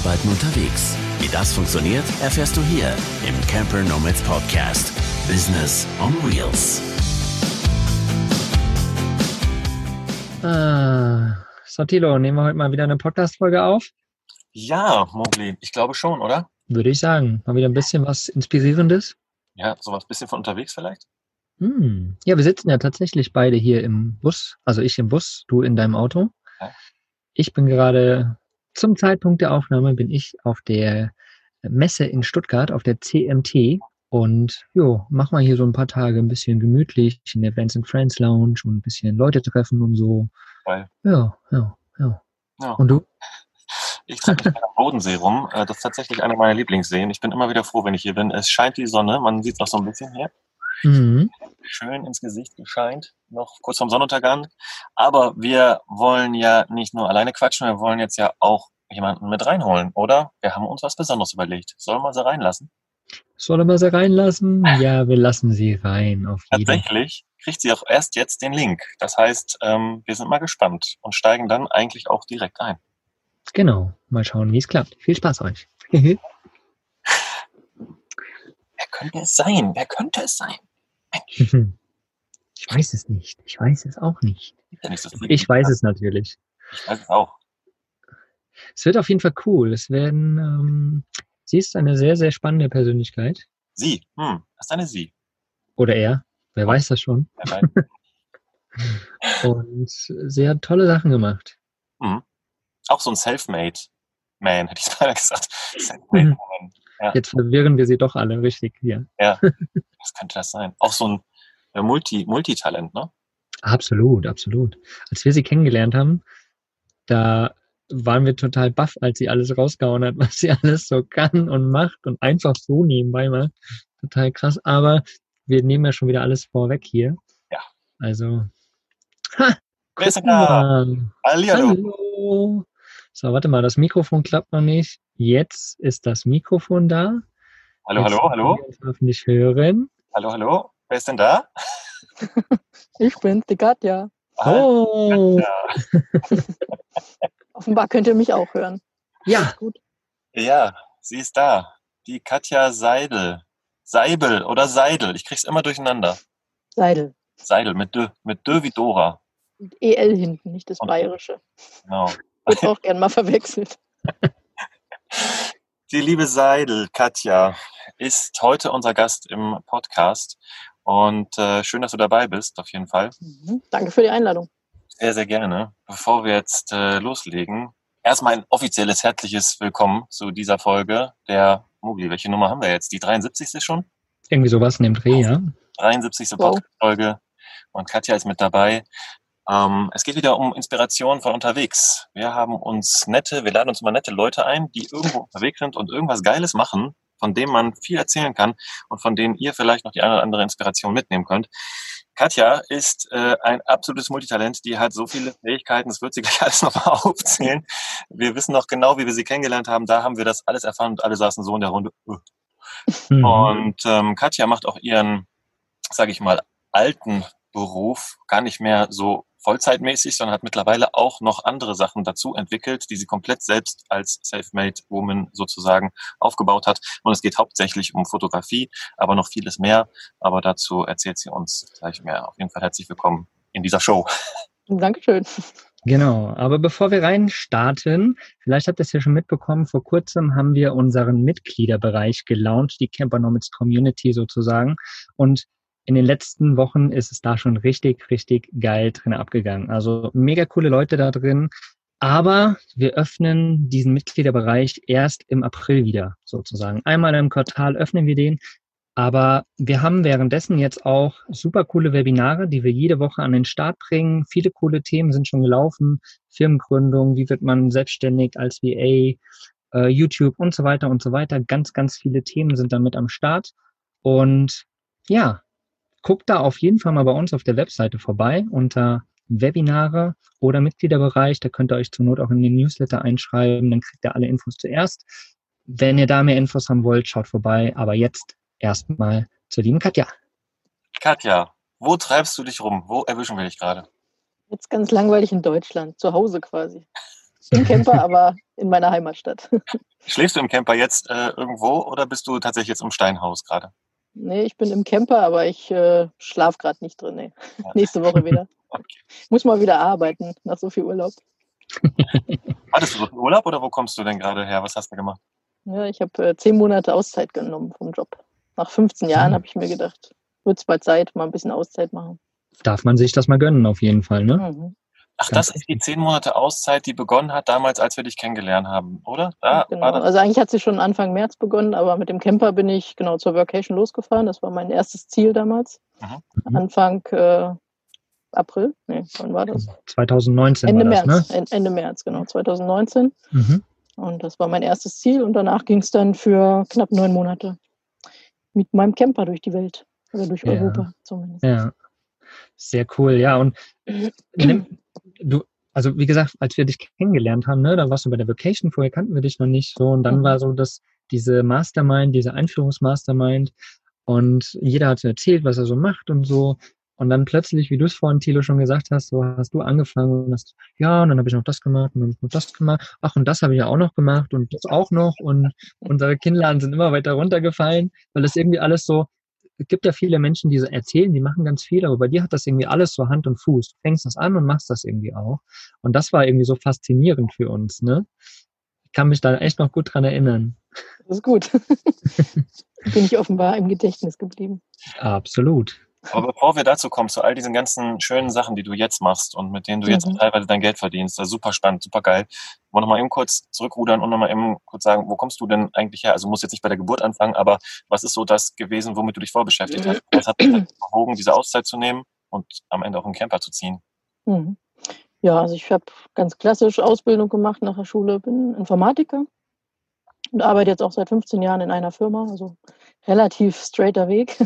Arbeiten unterwegs. Wie das funktioniert, erfährst du hier im Camper Nomads Podcast. Business on Wheels. Ah, Sotilo, nehmen wir heute mal wieder eine Podcast-Folge auf? Ja, Mowgli, ich glaube schon, oder? Würde ich sagen. Mal wieder ein bisschen was Inspirierendes. Ja, sowas bisschen von unterwegs vielleicht? Hm. Ja, wir sitzen ja tatsächlich beide hier im Bus. Also ich im Bus, du in deinem Auto. Ich bin gerade zum Zeitpunkt der Aufnahme bin ich auf der Messe in Stuttgart, auf der CMT. Und jo, mach mal hier so ein paar Tage ein bisschen gemütlich in der and Friends Lounge und ein bisschen Leute treffen und so. Geil. Ja, ja, ja. Ja. Und du? Ich treibe mich am Bodensee rum. Äh, Das ist tatsächlich einer meiner Lieblingsseen. Ich bin immer wieder froh, wenn ich hier bin. Es scheint die Sonne, man sieht es auch so ein bisschen hier. Mhm. Schön ins Gesicht gescheint, noch kurz vorm Sonnenuntergang. Aber wir wollen ja nicht nur alleine quatschen, wir wollen jetzt ja auch jemanden mit reinholen, oder? Wir haben uns was Besonderes überlegt. Sollen wir sie reinlassen? Sollen wir sie reinlassen? Ja, wir lassen sie rein, auf jeden. Tatsächlich kriegt sie auch erst jetzt den Link. Das heißt, ähm, wir sind mal gespannt und steigen dann eigentlich auch direkt ein. Genau. Mal schauen, wie es klappt. Viel Spaß euch. Wer könnte es sein? Wer könnte es sein? ich weiß es nicht. Ich weiß es auch nicht. Ich weiß es natürlich. Ich weiß es auch. Es wird auf jeden Fall cool. Es werden, ähm, sie ist eine sehr, sehr spannende Persönlichkeit. Sie. Hm, das ist eine Sie. Oder er. Wer weiß das schon. Und sie hat tolle Sachen gemacht. hm. Auch so ein Selfmade Man, hätte ich beinahe gesagt. Selfmade Mhm. Man. Ja, Jetzt verwirren wir sie doch alle richtig hier. was könnte das sein? Auch so ein äh, Multi, Multitalent, ne? Absolut, absolut. Als wir sie kennengelernt haben, da waren wir total baff, als sie alles rausgehauen hat, was sie alles so kann und macht und einfach so nebenbei macht. Total krass. Aber wir nehmen ja schon wieder alles vorweg hier. Ja. Also. Ha, mal. Hallo. So, warte mal, das Mikrofon klappt noch nicht. Jetzt ist das Mikrofon da. Hallo, Jetzt hallo, hallo. uns hoffentlich hören. Hallo, hallo. Wer ist denn da? Ich bin's, die Katja. Oh, Offenbar könnt ihr mich auch hören. ja, Gut. Ja, sie ist da. Die Katja Seidel. Seibel oder Seidel. Ich krieg's immer durcheinander. Seidel. Seidel mit Dö, mit Dö wie Dora. Mit EL hinten, nicht das Und- Bayerische. Genau. Wird auch gern mal verwechselt. Die liebe Seidel, Katja, ist heute unser Gast im Podcast. Und äh, schön, dass du dabei bist, auf jeden Fall. Mhm. Danke für die Einladung. Sehr, sehr gerne. Bevor wir jetzt äh, loslegen, erstmal ein offizielles herzliches Willkommen zu dieser Folge der Mogli. Welche Nummer haben wir jetzt? Die 73. schon? irgendwie sowas in dem Dreh, ja. 73. Wow. Podcast-Folge. Und Katja ist mit dabei. Ähm, es geht wieder um Inspiration von unterwegs. Wir haben uns nette, wir laden uns immer nette Leute ein, die irgendwo unterwegs sind und irgendwas Geiles machen, von dem man viel erzählen kann und von denen ihr vielleicht noch die eine oder andere Inspiration mitnehmen könnt. Katja ist äh, ein absolutes Multitalent, die hat so viele Fähigkeiten, das wird sie gleich alles nochmal aufzählen. Wir wissen noch genau, wie wir sie kennengelernt haben, da haben wir das alles erfahren und alle saßen so in der Runde. "Äh, Mhm. und ähm, Katja macht auch ihren, sage ich mal, alten Beruf gar nicht mehr so vollzeitmäßig, sondern hat mittlerweile auch noch andere Sachen dazu entwickelt, die sie komplett selbst als Self-Made Woman sozusagen aufgebaut hat. Und es geht hauptsächlich um Fotografie, aber noch vieles mehr. Aber dazu erzählt sie uns gleich mehr. Auf jeden Fall herzlich willkommen in dieser Show. Dankeschön. Genau, aber bevor wir reinstarten, vielleicht habt ihr es ja schon mitbekommen, vor kurzem haben wir unseren Mitgliederbereich gelauncht, die Campernomics Community sozusagen. Und in den letzten Wochen ist es da schon richtig, richtig geil drin abgegangen. Also mega coole Leute da drin. Aber wir öffnen diesen Mitgliederbereich erst im April wieder, sozusagen. Einmal im Quartal öffnen wir den. Aber wir haben währenddessen jetzt auch super coole Webinare, die wir jede Woche an den Start bringen. Viele coole Themen sind schon gelaufen. Firmengründung, wie wird man selbstständig als VA, äh, YouTube und so weiter und so weiter. Ganz, ganz viele Themen sind damit am Start. Und ja, guckt da auf jeden Fall mal bei uns auf der Webseite vorbei unter Webinare oder Mitgliederbereich. Da könnt ihr euch zur Not auch in den Newsletter einschreiben. Dann kriegt ihr alle Infos zuerst. Wenn ihr da mehr Infos haben wollt, schaut vorbei. Aber jetzt erstmal zur lieben Katja. Katja, wo treibst du dich rum? Wo erwischen wir dich gerade? Jetzt ganz langweilig in Deutschland, zu Hause quasi. Im Camper, aber in meiner Heimatstadt. Schläfst du im Camper jetzt äh, irgendwo oder bist du tatsächlich jetzt im Steinhaus gerade? Nee, ich bin im Camper, aber ich äh, schlafe gerade nicht drin. Nee. Ja. Nächste Woche wieder. Okay. Muss mal wieder arbeiten nach so viel Urlaub. Hattest du so einen Urlaub oder wo kommst du denn gerade her? Was hast du gemacht? Ja, ich habe äh, zehn Monate Auszeit genommen vom Job. Nach 15 Jahren Mhm. habe ich mir gedacht, wird es bald Zeit, mal ein bisschen Auszeit machen. Darf man sich das mal gönnen, auf jeden Fall, ne? Mhm. Ach, das ist die zehn Monate Auszeit, die begonnen hat damals, als wir dich kennengelernt haben, oder? Da genau. war das. Also eigentlich hat sie schon Anfang März begonnen, aber mit dem Camper bin ich genau zur Vacation losgefahren. Das war mein erstes Ziel damals. Mhm. Anfang äh, April. Nee, wann war das? 2019 Ende war das, März. ne? En- Ende März, genau, 2019. Mhm. Und das war mein erstes Ziel. Und danach ging es dann für knapp neun Monate mit meinem Camper durch die Welt. Oder durch Ja. Europa zumindest. Ja. Sehr cool, ja. Und nimm, du, also wie gesagt, als wir dich kennengelernt haben, ne, da warst du bei der Vacation, vorher kannten wir dich noch nicht so. Und dann Mhm. war so das, diese Mastermind, diese Einführungsmastermind. Und jeder hatte erzählt, was er so macht und so. Und dann plötzlich, wie du es vorhin, Thilo, schon gesagt hast, so hast du angefangen und hast, ja, und dann habe ich noch das gemacht und dann hab ich noch das gemacht. Ach, und das habe ich ja auch noch gemacht und das auch noch. Und unsere Kinnladen sind immer weiter runtergefallen, weil das irgendwie alles so, es gibt ja viele Menschen, die so erzählen, die machen ganz viel, aber bei dir hat das irgendwie alles so Hand und Fuß. Du fängst das an und machst das irgendwie auch. Und das war irgendwie so faszinierend für uns, ne? Ich kann mich da echt noch gut dran erinnern. Das ist gut. Bin ich offenbar im Gedächtnis geblieben. Absolut. Aber bevor wir dazu kommen, zu all diesen ganzen schönen Sachen, die du jetzt machst und mit denen du jetzt Mhm. teilweise dein Geld verdienst, das ist super spannend, super geil. Wollen wir nochmal eben kurz zurückrudern und nochmal eben kurz sagen, wo kommst du denn eigentlich her? Also du musst jetzt nicht bei der Geburt anfangen, aber was ist so das gewesen, womit du dich vorbeschäftigt hast? Was hat dich bewogen, diese Auszeit zu nehmen und am Ende auch einen Camper zu ziehen? Mhm. Ja, also ich habe ganz klassisch Ausbildung gemacht nach der Schule, bin Informatiker und arbeite jetzt auch seit 15 Jahren in einer Firma, also relativ straighter Weg.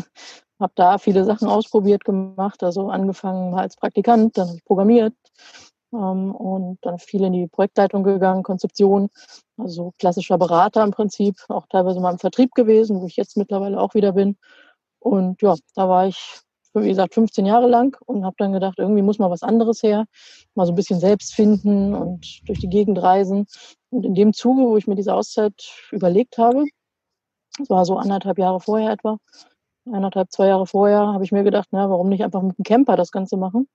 Habe da viele Sachen ausprobiert gemacht, also angefangen als Praktikant, dann habe ich programmiert ähm, und dann viel in die Projektleitung gegangen, Konzeption, also klassischer Berater im Prinzip, auch teilweise mal im Vertrieb gewesen, wo ich jetzt mittlerweile auch wieder bin. Und ja, da war ich, wie gesagt, 15 Jahre lang und habe dann gedacht, irgendwie muss mal was anderes her, mal so ein bisschen selbst finden und durch die Gegend reisen. Und in dem Zuge, wo ich mir diese Auszeit überlegt habe, das war so anderthalb Jahre vorher etwa, eineinhalb, zwei Jahre vorher, habe ich mir gedacht, na, warum nicht einfach mit dem Camper das Ganze machen?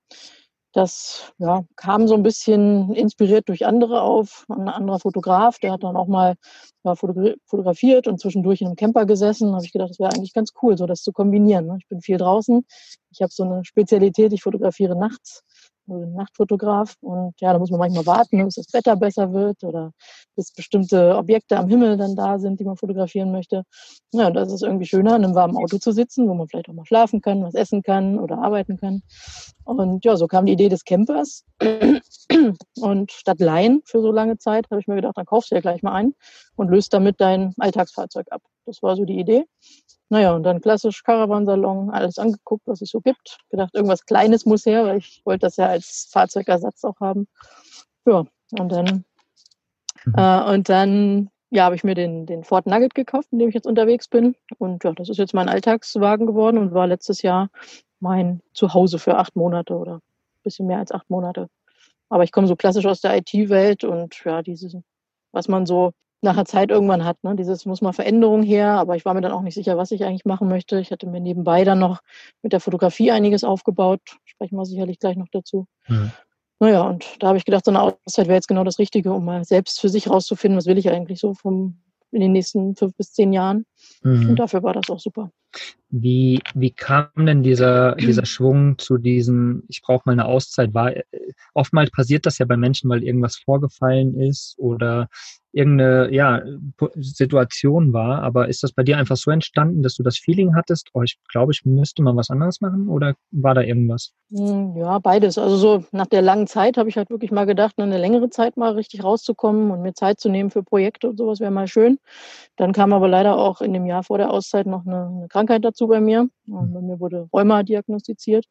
Das ja, kam so ein bisschen inspiriert durch andere auf. Ein anderer Fotograf, der hat dann auch mal ja, fotogra fotografiert und zwischendurch in einem Camper gesessen. habe ich gedacht, das wäre eigentlich ganz cool, so das zu kombinieren. Ne? Ich bin viel draußen. Ich habe so eine Spezialität, ich fotografiere nachts, Nachtfotograf. Und ja, da muss man manchmal warten, bis das Wetter besser wird oder bis bestimmte Objekte am Himmel dann da sind, die man fotografieren möchte. Ja, und das ist irgendwie schöner, in einem warmen Auto zu sitzen, wo man vielleicht auch mal schlafen kann, was essen kann oder arbeiten kann. Und ja, so kam die Idee des Campers. Und statt Leihen für so lange Zeit habe ich mir gedacht, dann kaufst du ja gleich mal einen und löst damit dein Alltagsfahrzeug ab. Das war so die Idee. Naja, und dann klassisch Caravansalon, alles angeguckt, was es so gibt. Gedacht, irgendwas Kleines muss her, weil ich wollte das ja als Fahrzeugersatz auch haben. Ja, und dann, Mhm. äh, und dann ja, habe ich mir den, den Ford Nugget gekauft, in dem ich jetzt unterwegs bin. Und ja, das ist jetzt mein Alltagswagen geworden und war letztes Jahr mein Zuhause für acht Monate oder ein bisschen mehr als acht Monate. Aber ich komme so klassisch aus der IT-Welt und ja, dieses, was man so nach einer Zeit irgendwann hat, ne? dieses muss mal Veränderung her, aber ich war mir dann auch nicht sicher, was ich eigentlich machen möchte. Ich hatte mir nebenbei dann noch mit der Fotografie einiges aufgebaut, sprechen wir sicherlich gleich noch dazu. Mhm. Naja, und da habe ich gedacht, so eine Auszeit wäre jetzt genau das Richtige, um mal selbst für sich rauszufinden, was will ich eigentlich so vom, in den nächsten fünf bis zehn Jahren. Mhm. Und dafür war das auch super. Wie, wie kam denn dieser, dieser Schwung zu diesem, ich brauche mal eine Auszeit? War, äh, oftmals passiert das ja bei Menschen, weil irgendwas vorgefallen ist oder irgendeine ja, Situation war. Aber ist das bei dir einfach so entstanden, dass du das Feeling hattest, oh, ich glaube, ich müsste mal was anderes machen oder war da irgendwas? Hm, Ja, beides. Also so nach der langen Zeit habe ich halt wirklich mal gedacht, eine längere Zeit mal richtig rauszukommen und mir Zeit zu nehmen für Projekte und sowas wäre mal schön. Dann kam aber leider auch in dem Jahr vor der Auszeit noch eine, eine Krankheit dazu bei mir. Und bei mir wurde Rheuma diagnostiziert.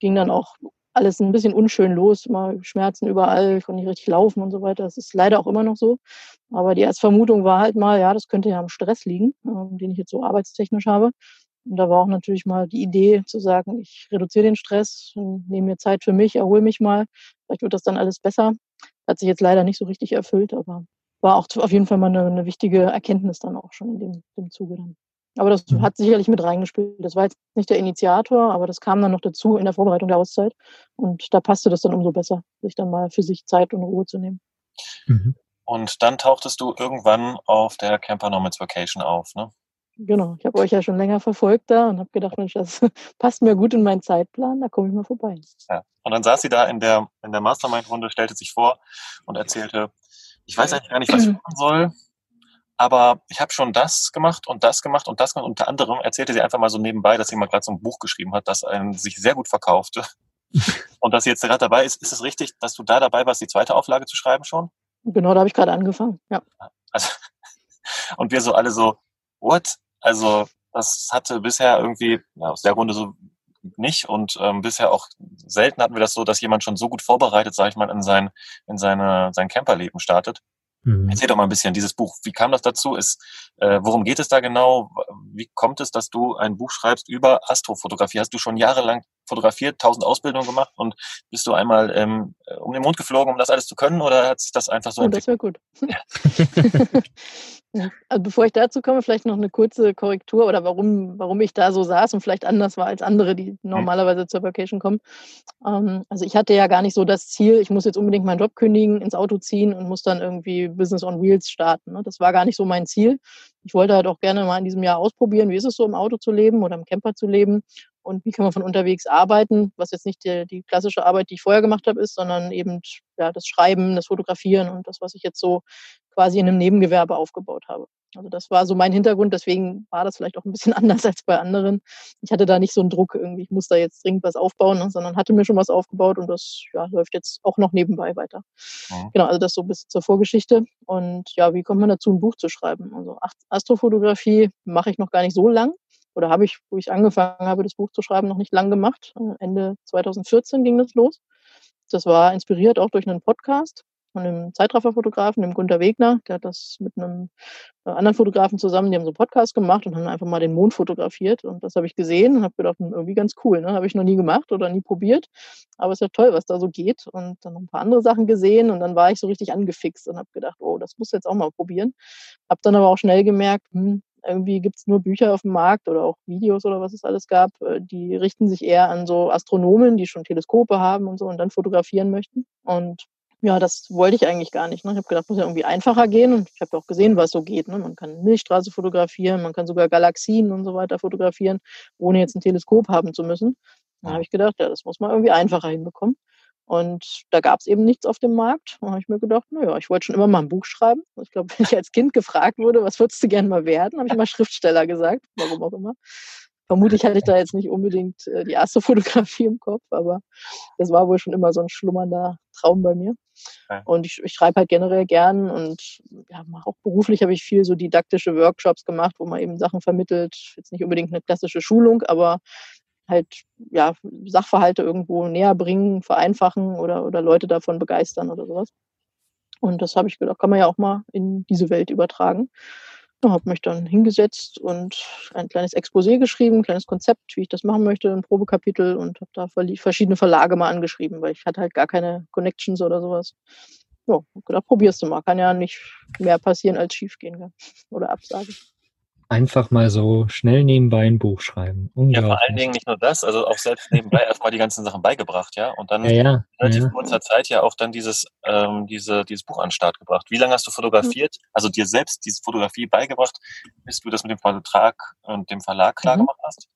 Ging dann auch alles ein bisschen unschön los, immer Schmerzen überall, ich konnte nicht richtig laufen und so weiter. Das ist leider auch immer noch so. Aber die Erstvermutung war halt mal, ja, das könnte ja am Stress liegen, den ich jetzt so arbeitstechnisch habe. Und da war auch natürlich mal die Idee zu sagen, ich reduziere den Stress, nehme mir Zeit für mich, erhole mich mal. Vielleicht wird das dann alles besser. Hat sich jetzt leider nicht so richtig erfüllt, aber war auch auf jeden Fall mal eine, eine wichtige Erkenntnis dann auch schon in dem, dem Zuge dann. Aber das mhm. hat sicherlich mit reingespielt. Das war jetzt nicht der Initiator, aber das kam dann noch dazu in der Vorbereitung der Auszeit. Und da passte das dann umso besser, sich dann mal für sich Zeit und Ruhe zu nehmen. Mhm. Und dann tauchtest du irgendwann auf der Camper Nomads Vacation auf, ne? Genau, ich habe euch ja schon länger verfolgt da und habe gedacht, Mensch, das passt mir gut in meinen Zeitplan, da komme ich mal vorbei. Ja. Und dann saß sie da in der, in der Mastermind-Runde, stellte sich vor und erzählte, ich weiß eigentlich gar nicht, was ich machen soll, aber ich habe schon das gemacht und das gemacht und das gemacht. Unter anderem erzählte sie einfach mal so nebenbei, dass sie mal gerade so ein Buch geschrieben hat, das einen sich sehr gut verkaufte. und dass sie jetzt gerade dabei ist, ist es richtig, dass du da dabei warst, die zweite Auflage zu schreiben schon? Genau, da habe ich gerade angefangen, ja. Also, und wir so alle so, what? Also das hatte bisher irgendwie ja, aus der Runde so nicht und ähm, bisher auch selten hatten wir das so, dass jemand schon so gut vorbereitet, sage ich mal, in sein in seine sein Camperleben startet. Mhm. Erzähl doch mal ein bisschen dieses Buch. Wie kam das dazu? Ist, äh, worum geht es da genau? Wie kommt es, dass du ein Buch schreibst über Astrofotografie? Hast du schon jahrelang fotografiert, tausend Ausbildungen gemacht und bist du einmal ähm, um den Mond geflogen, um das alles zu können oder hat sich das einfach so oh, Das wäre gut. Ja. also bevor ich dazu komme, vielleicht noch eine kurze Korrektur oder warum, warum ich da so saß und vielleicht anders war als andere, die mhm. normalerweise zur Vacation kommen. Ähm, also ich hatte ja gar nicht so das Ziel, ich muss jetzt unbedingt meinen Job kündigen, ins Auto ziehen und muss dann irgendwie Business on Wheels starten. Ne? Das war gar nicht so mein Ziel. Ich wollte halt auch gerne mal in diesem Jahr ausprobieren, wie ist es so im Auto zu leben oder im Camper zu leben und wie kann man von unterwegs arbeiten, was jetzt nicht die, die klassische Arbeit, die ich vorher gemacht habe, ist, sondern eben ja, das Schreiben, das Fotografieren und das, was ich jetzt so quasi in einem Nebengewerbe aufgebaut habe. Also das war so mein Hintergrund, deswegen war das vielleicht auch ein bisschen anders als bei anderen. Ich hatte da nicht so einen Druck irgendwie, ich muss da jetzt dringend was aufbauen, ne, sondern hatte mir schon was aufgebaut und das ja, läuft jetzt auch noch nebenbei weiter. Mhm. Genau, also das so bis zur Vorgeschichte. Und ja, wie kommt man dazu, ein Buch zu schreiben? Also Astrofotografie mache ich noch gar nicht so lang oder habe ich, wo ich angefangen habe, das Buch zu schreiben, noch nicht lang gemacht. Äh, Ende 2014 ging das los. Das war inspiriert auch durch einen Podcast von einem Zeitrafferfotografen, dem Gunter Wegner. Der hat das mit einem äh, anderen Fotografen zusammen, die haben so einen Podcast gemacht und haben einfach mal den Mond fotografiert. Und das habe ich gesehen und habe gedacht, hm, irgendwie ganz cool. Ne? Habe ich noch nie gemacht oder nie probiert. Aber es ist ja toll, was da so geht. Und dann noch ein paar andere Sachen gesehen und dann war ich so richtig angefixt und habe gedacht, oh, das muss jetzt auch mal probieren. Habe dann aber auch schnell gemerkt, hm, irgendwie gibt es nur Bücher auf dem Markt oder auch Videos oder was es alles gab, äh, die richten sich eher an so Astronomen, die schon Teleskope haben und so und dann fotografieren möchten. Und ja, das wollte ich eigentlich gar nicht. Ne? Ich habe gedacht, muss ja irgendwie einfacher gehen und ich habe auch gesehen, was so geht. Ne? Man kann Milchstraße fotografieren, man kann sogar Galaxien und so weiter fotografieren, ohne jetzt ein Teleskop haben zu müssen. Da habe ich gedacht, ja, das muss man irgendwie einfacher hinbekommen. Und da gab es eben nichts auf dem Markt. Da habe ich mir gedacht, naja, ich wollte schon immer mal ein Buch schreiben. Ich glaube, wenn ich als Kind gefragt wurde, was würdest du gerne mal werden, habe ich immer Schriftsteller gesagt, warum auch immer. Vermutlich hatte ich da jetzt nicht unbedingt äh, die erste Fotografie im Kopf, aber das war wohl schon immer so ein schlummernder Traum bei mir. Und ich, ich schreibe halt generell gern und ja, auch beruflich habe ich viel so didaktische Workshops gemacht, wo man eben Sachen vermittelt. Jetzt nicht unbedingt eine klassische Schulung, aber halt ja, Sachverhalte irgendwo näher bringen, vereinfachen oder, oder Leute davon begeistern oder sowas. Und das habe ich gedacht, kann man ja auch mal in diese Welt übertragen. Ja, habe mich dann hingesetzt und ein kleines Exposé geschrieben, ein kleines Konzept, wie ich das machen möchte, ein Probekapitel und habe da verschiedene Verlage mal angeschrieben, weil ich hatte halt gar keine Connections oder sowas. Ja, hab gedacht, probierst du mal. Kann ja nicht mehr passieren als schiefgehen oder Absage einfach mal so schnell nebenbei ein Buch schreiben. Ja, vor allen Dingen nicht nur das, also auch selbst nebenbei erstmal die ganzen Sachen beigebracht, ja. Und dann ja, ja, relativ ja. kurzer Zeit ja auch dann dieses, ähm, diese, dieses Buch an den Start gebracht. Wie lange hast du fotografiert, also dir selbst diese Fotografie beigebracht, bis du das mit dem Vertrag und dem Verlag klar mhm. gemacht hast?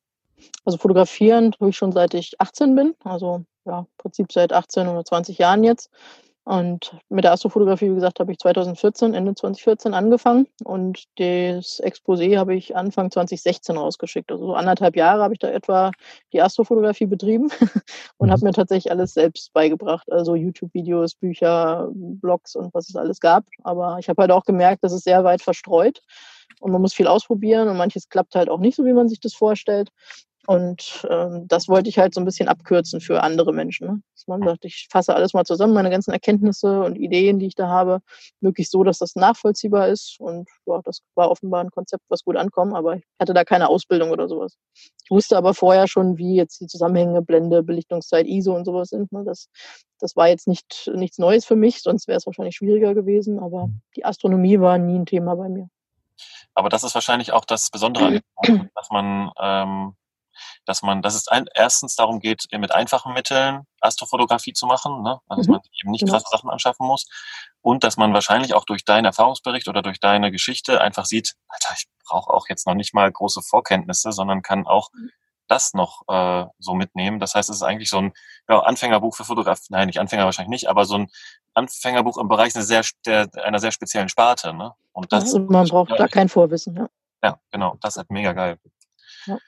Also fotografieren tue ich schon seit ich 18 bin, also ja, im Prinzip seit 18 oder 20 Jahren jetzt. Und mit der Astrofotografie, wie gesagt, habe ich 2014, Ende 2014 angefangen und das Exposé habe ich Anfang 2016 rausgeschickt. Also so anderthalb Jahre habe ich da etwa die Astrofotografie betrieben und habe mhm. mir tatsächlich alles selbst beigebracht. Also YouTube-Videos, Bücher, Blogs und was es alles gab. Aber ich habe halt auch gemerkt, das ist sehr weit verstreut und man muss viel ausprobieren und manches klappt halt auch nicht so, wie man sich das vorstellt. Und ähm, das wollte ich halt so ein bisschen abkürzen für andere Menschen. Ne? Dass man sagt, ich fasse alles mal zusammen, meine ganzen Erkenntnisse und Ideen, die ich da habe, möglichst so, dass das nachvollziehbar ist. Und ja, das war offenbar ein Konzept, was gut ankommt, aber ich hatte da keine Ausbildung oder sowas. Ich wusste aber vorher schon, wie jetzt die Zusammenhänge, Blende, Belichtungszeit, ISO und sowas sind. Ne? Das, das war jetzt nicht nichts Neues für mich, sonst wäre es wahrscheinlich schwieriger gewesen, aber die Astronomie war nie ein Thema bei mir. Aber das ist wahrscheinlich auch das Besondere, dass man ähm, dass man, dass es ein, erstens darum geht, mit einfachen Mitteln Astrofotografie zu machen, ne? also dass mhm. man eben nicht genau. krasse Sachen anschaffen muss und dass man wahrscheinlich auch durch deinen Erfahrungsbericht oder durch deine Geschichte einfach sieht, Alter, ich brauche auch jetzt noch nicht mal große Vorkenntnisse, sondern kann auch mhm. das noch äh, so mitnehmen. Das heißt, es ist eigentlich so ein ja, Anfängerbuch für Fotografie, nein, nicht Anfänger wahrscheinlich nicht, aber so ein Anfängerbuch im Bereich einer sehr, der, einer sehr speziellen Sparte. Ne? Und das, also man braucht da kein Vorwissen. Ja. ja, genau, das ist halt mega geil. Ja.